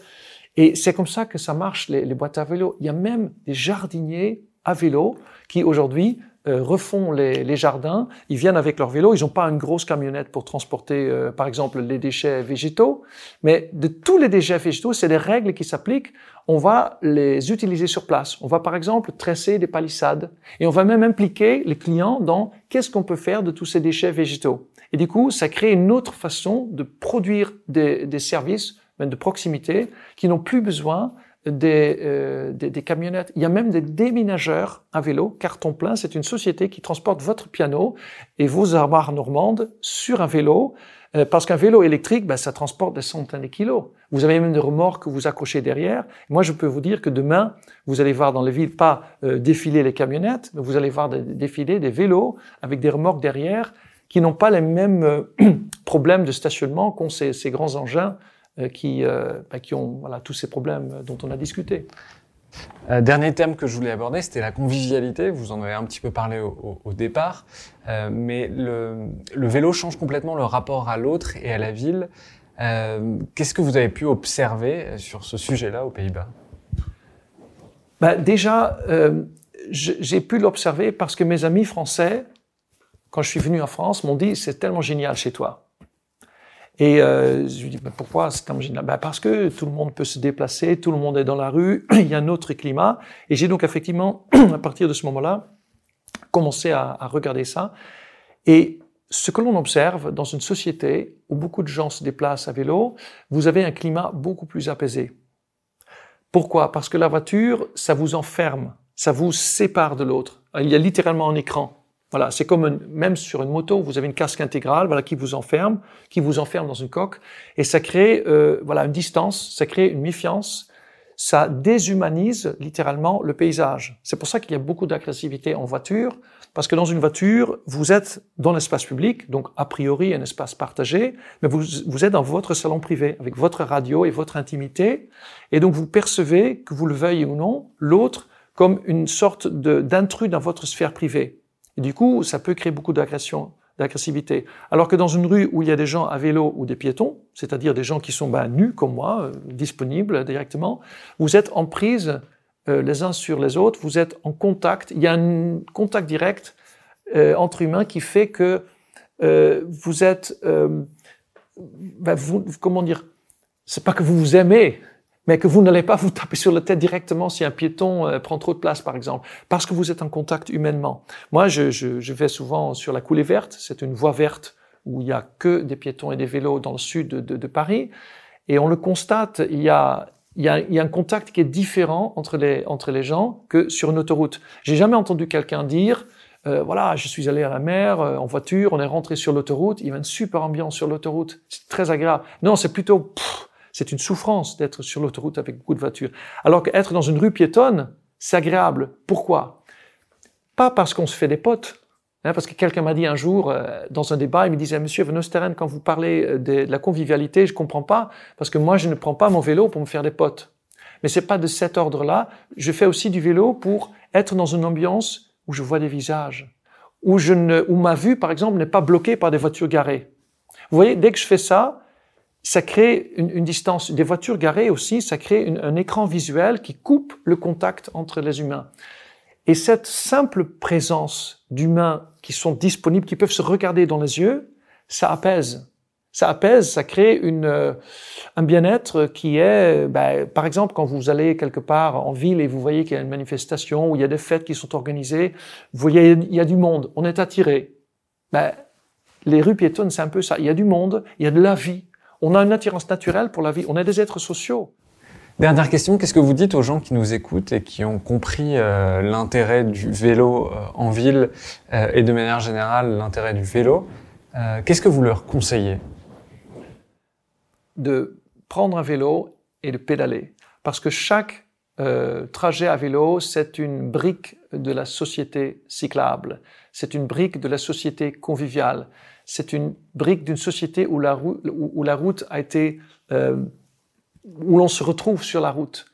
Et c'est comme ça que ça marche, les, les boîtes à vélo. Il y a même des jardiniers à vélo qui aujourd'hui euh, refont les, jardins, ils viennent avec leur vélo, ils n'ont pas une grosse camionnette pour transporter, euh, par exemple, les déchets végétaux, mais de tous les déchets végétaux, c'est des règles qui s'appliquent. On va les utiliser sur place. On va, par exemple, tresser des palissades et on va même impliquer les clients dans qu'est-ce qu'on peut faire de tous ces déchets végétaux. Et du coup, ça crée une autre façon de produire des, des services, même de proximité, qui n'ont plus besoin des, euh, des, des, camionnettes. Il y a même des déménageurs à vélo. Carton plein, c'est une société qui transporte votre piano et vos armoires normandes sur un vélo. Euh, parce qu'un vélo électrique, ben, ça transporte des centaines de kilos. Vous avez même des remorques que vous accrochez derrière. Moi, je peux vous dire que demain, vous allez voir dans les villes pas euh, défiler les camionnettes, mais vous allez voir défiler des vélos avec des remorques derrière qui n'ont pas les mêmes euh, problèmes de stationnement qu'ont ces, ces grands engins qui, euh, bah, qui ont voilà, tous ces problèmes dont on a discuté. Euh, dernier thème que je voulais aborder, c'était la convivialité. Vous en avez un petit peu parlé au, au, départ, euh, mais le, le, vélo change complètement le rapport à l'autre et à la ville. Euh, Qu'est-ce que vous avez pu observer sur ce sujet-là aux Pays-Bas? Bah, Déjà, euh, j'ai pu l'observer parce que mes amis français, quand je suis venu en France, m'ont dit c'est tellement génial chez toi. Et euh, je lui dis, pourquoi? C'est comme ben Parce que tout le monde peut se déplacer, tout le monde est dans la rue, il y a un autre climat. Et j'ai donc effectivement, à partir de ce moment-là, commencé à, regarder ça. Et ce que l'on observe dans une société où beaucoup de gens se déplacent à vélo, vous avez un climat beaucoup plus apaisé. Pourquoi? Parce que la voiture, ça vous enferme, ça vous sépare de l'autre. Il y a littéralement un écran. Voilà, c'est comme même sur une moto, vous avez une casque intégrale, voilà, qui vous enferme, qui vous enferme dans une coque, et ça crée, euh, voilà, une distance, ça crée une méfiance, ça déshumanise littéralement le paysage. C'est pour ça qu'il y a beaucoup d'agressivité en voiture, parce que dans une voiture, vous êtes dans l'espace public, donc a priori un espace partagé, mais vous, vous êtes dans votre salon privé, avec votre radio et votre intimité, et donc vous percevez, que vous le veuillez ou non, l'autre comme une sorte d'intrus dans votre sphère privée. Et du coup, ça peut créer beaucoup d'agression, d'agressivité. Alors que dans une rue où il y a des gens à vélo ou des piétons, c'est-à-dire des gens qui sont ben, nus comme moi, euh, disponibles directement, vous êtes en prise euh, les uns sur les autres, vous êtes en contact, il y a un contact direct euh, entre humains qui fait que vous êtes, vous, comment dire, c'est pas que vous vous aimez, mais que vous n'allez pas vous taper sur la tête directement si un piéton euh, prend trop de place, par exemple, parce que vous êtes en contact humainement. Moi, je, je, je vais souvent sur la coulée verte, c'est une voie verte où il y a que des piétons et des vélos dans le sud de, de, de Paris, et on le constate, il y a il y, a, il y, a, un contact qui est différent entre les, entre les gens que sur une autoroute. J'ai jamais entendu quelqu'un dire, euh, voilà, je suis allé à la mer euh, en voiture, on est rentré sur l'autoroute, il y a une super ambiance sur l'autoroute, c'est très agréable. Non, c'est plutôt, pff, c'est une souffrance d'être sur l'autoroute avec beaucoup de voitures. Alors qu'être dans une rue piétonne, c'est agréable. Pourquoi? Pas parce qu'on se fait des potes. Hein, parce que quelqu'un m'a dit un jour, euh, dans un débat, il me disait, Monsieur Van Osteren, quand vous parlez euh, de, la convivialité, je comprends pas, parce que moi, je ne prends pas mon vélo pour me faire des potes. Mais c'est pas de cet ordre-là. Je fais aussi du vélo pour être dans une ambiance où je vois des visages, où, je ne, où ma vue, par exemple, n'est pas bloquée par des voitures garées Vous voyez, dès que je fais ça, ça crée une, une distance. Des voitures garées aussi, ça crée une, un écran visuel qui coupe le contact entre les humains. Et cette simple présence d'humains qui sont disponibles, qui peuvent se regarder dans les yeux, ça apaise. Ça apaise, ça crée une, euh, un bien-être qui est, ben, par exemple, quand vous allez quelque part en ville et vous voyez qu'il y a une manifestation ou il y a des fêtes qui sont organisées, vous voyez, il y a du monde, on est attiré. Ben, les rues piétonnes, c'est un peu ça. Il y a du monde, il y a de la vie. On a une attirance naturelle pour la vie. On est des êtres sociaux. Dernière question, qu'est-ce que vous dites aux gens qui nous écoutent et qui ont compris euh, l'intérêt du vélo euh, en ville euh, et de manière générale l'intérêt du vélo Qu'est-ce que vous leur conseillez? De prendre un vélo et de pédaler. Parce que chaque trajet à vélo, c'est une brique de la société cyclable. C'est une brique de la société conviviale. C'est une brique d'une société où la, route, où, la route a été où l'on se retrouve sur la route,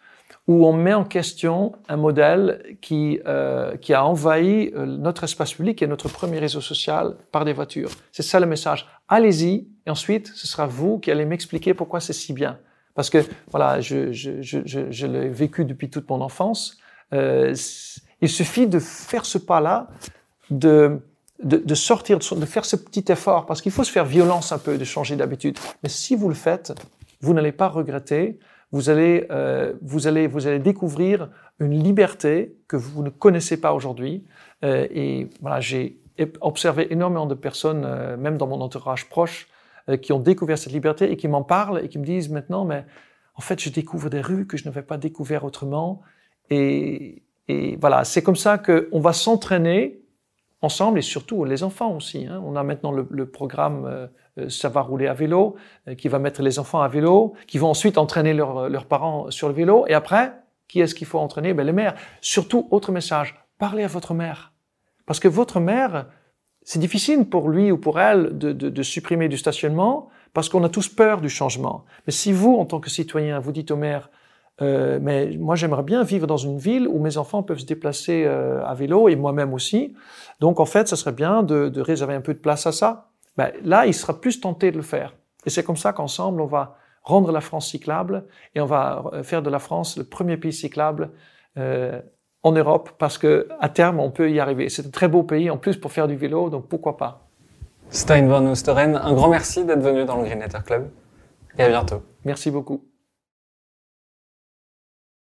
où on met en question un modèle qui, euh, qui a envahi euh, notre espace public et notre premier réseau social par des voitures. C'est ça le message. Allez-y, et ensuite, ce sera vous qui allez m'expliquer pourquoi c'est si bien. Parce que, voilà, je, l'ai vécu depuis toute mon enfance. Euh, il suffit de faire ce pas-là, de, de, sortir, de faire ce petit effort, parce qu'il faut se faire violence un peu, de changer d'habitude. Mais si vous le faites, vous n'allez pas regretter. Vous allez, euh, vous allez, vous allez découvrir une liberté que vous ne connaissez pas aujourd'hui. Euh, et voilà, j'ai observé énormément de personnes, même dans mon entourage proche, qui ont découvert cette liberté et qui m'en parlent et qui me disent maintenant, mais en fait, je découvre des rues que je n'avais pas découvert autrement. Et, et voilà, c'est comme ça qu'on va s'entraîner ensemble et surtout les enfants aussi. Hein. On a maintenant le, programme euh, euh, Ça va rouler à vélo, euh, qui va mettre les enfants à vélo, qui vont ensuite entraîner leurs parents sur le vélo. Et après, qui est-ce qu'il faut entraîner? Ben, Les mères. Surtout, autre message, parlez à votre mère. Parce que votre mère, c'est difficile pour lui ou pour elle de, de, de supprimer du stationnement parce qu'on a tous peur du changement. Mais si vous, en tant que citoyen, vous dites aux mères, euh, mais moi, j'aimerais bien vivre dans une ville où mes enfants peuvent se déplacer euh, à vélo et moi-même aussi. Donc, en fait, ça serait bien de, de, réserver un peu de place à ça. Ben, là, il sera plus tenté de le faire. Et c'est comme ça qu'ensemble, on va rendre la France cyclable et on va euh, faire de la France le premier pays cyclable euh, en Europe parce que à terme, on peut y arriver. C'est un très beau pays en plus pour faire du vélo, donc pourquoi pas. Stein van Oosteren, un grand merci d'être venu dans le Green Club et à bientôt. Merci beaucoup.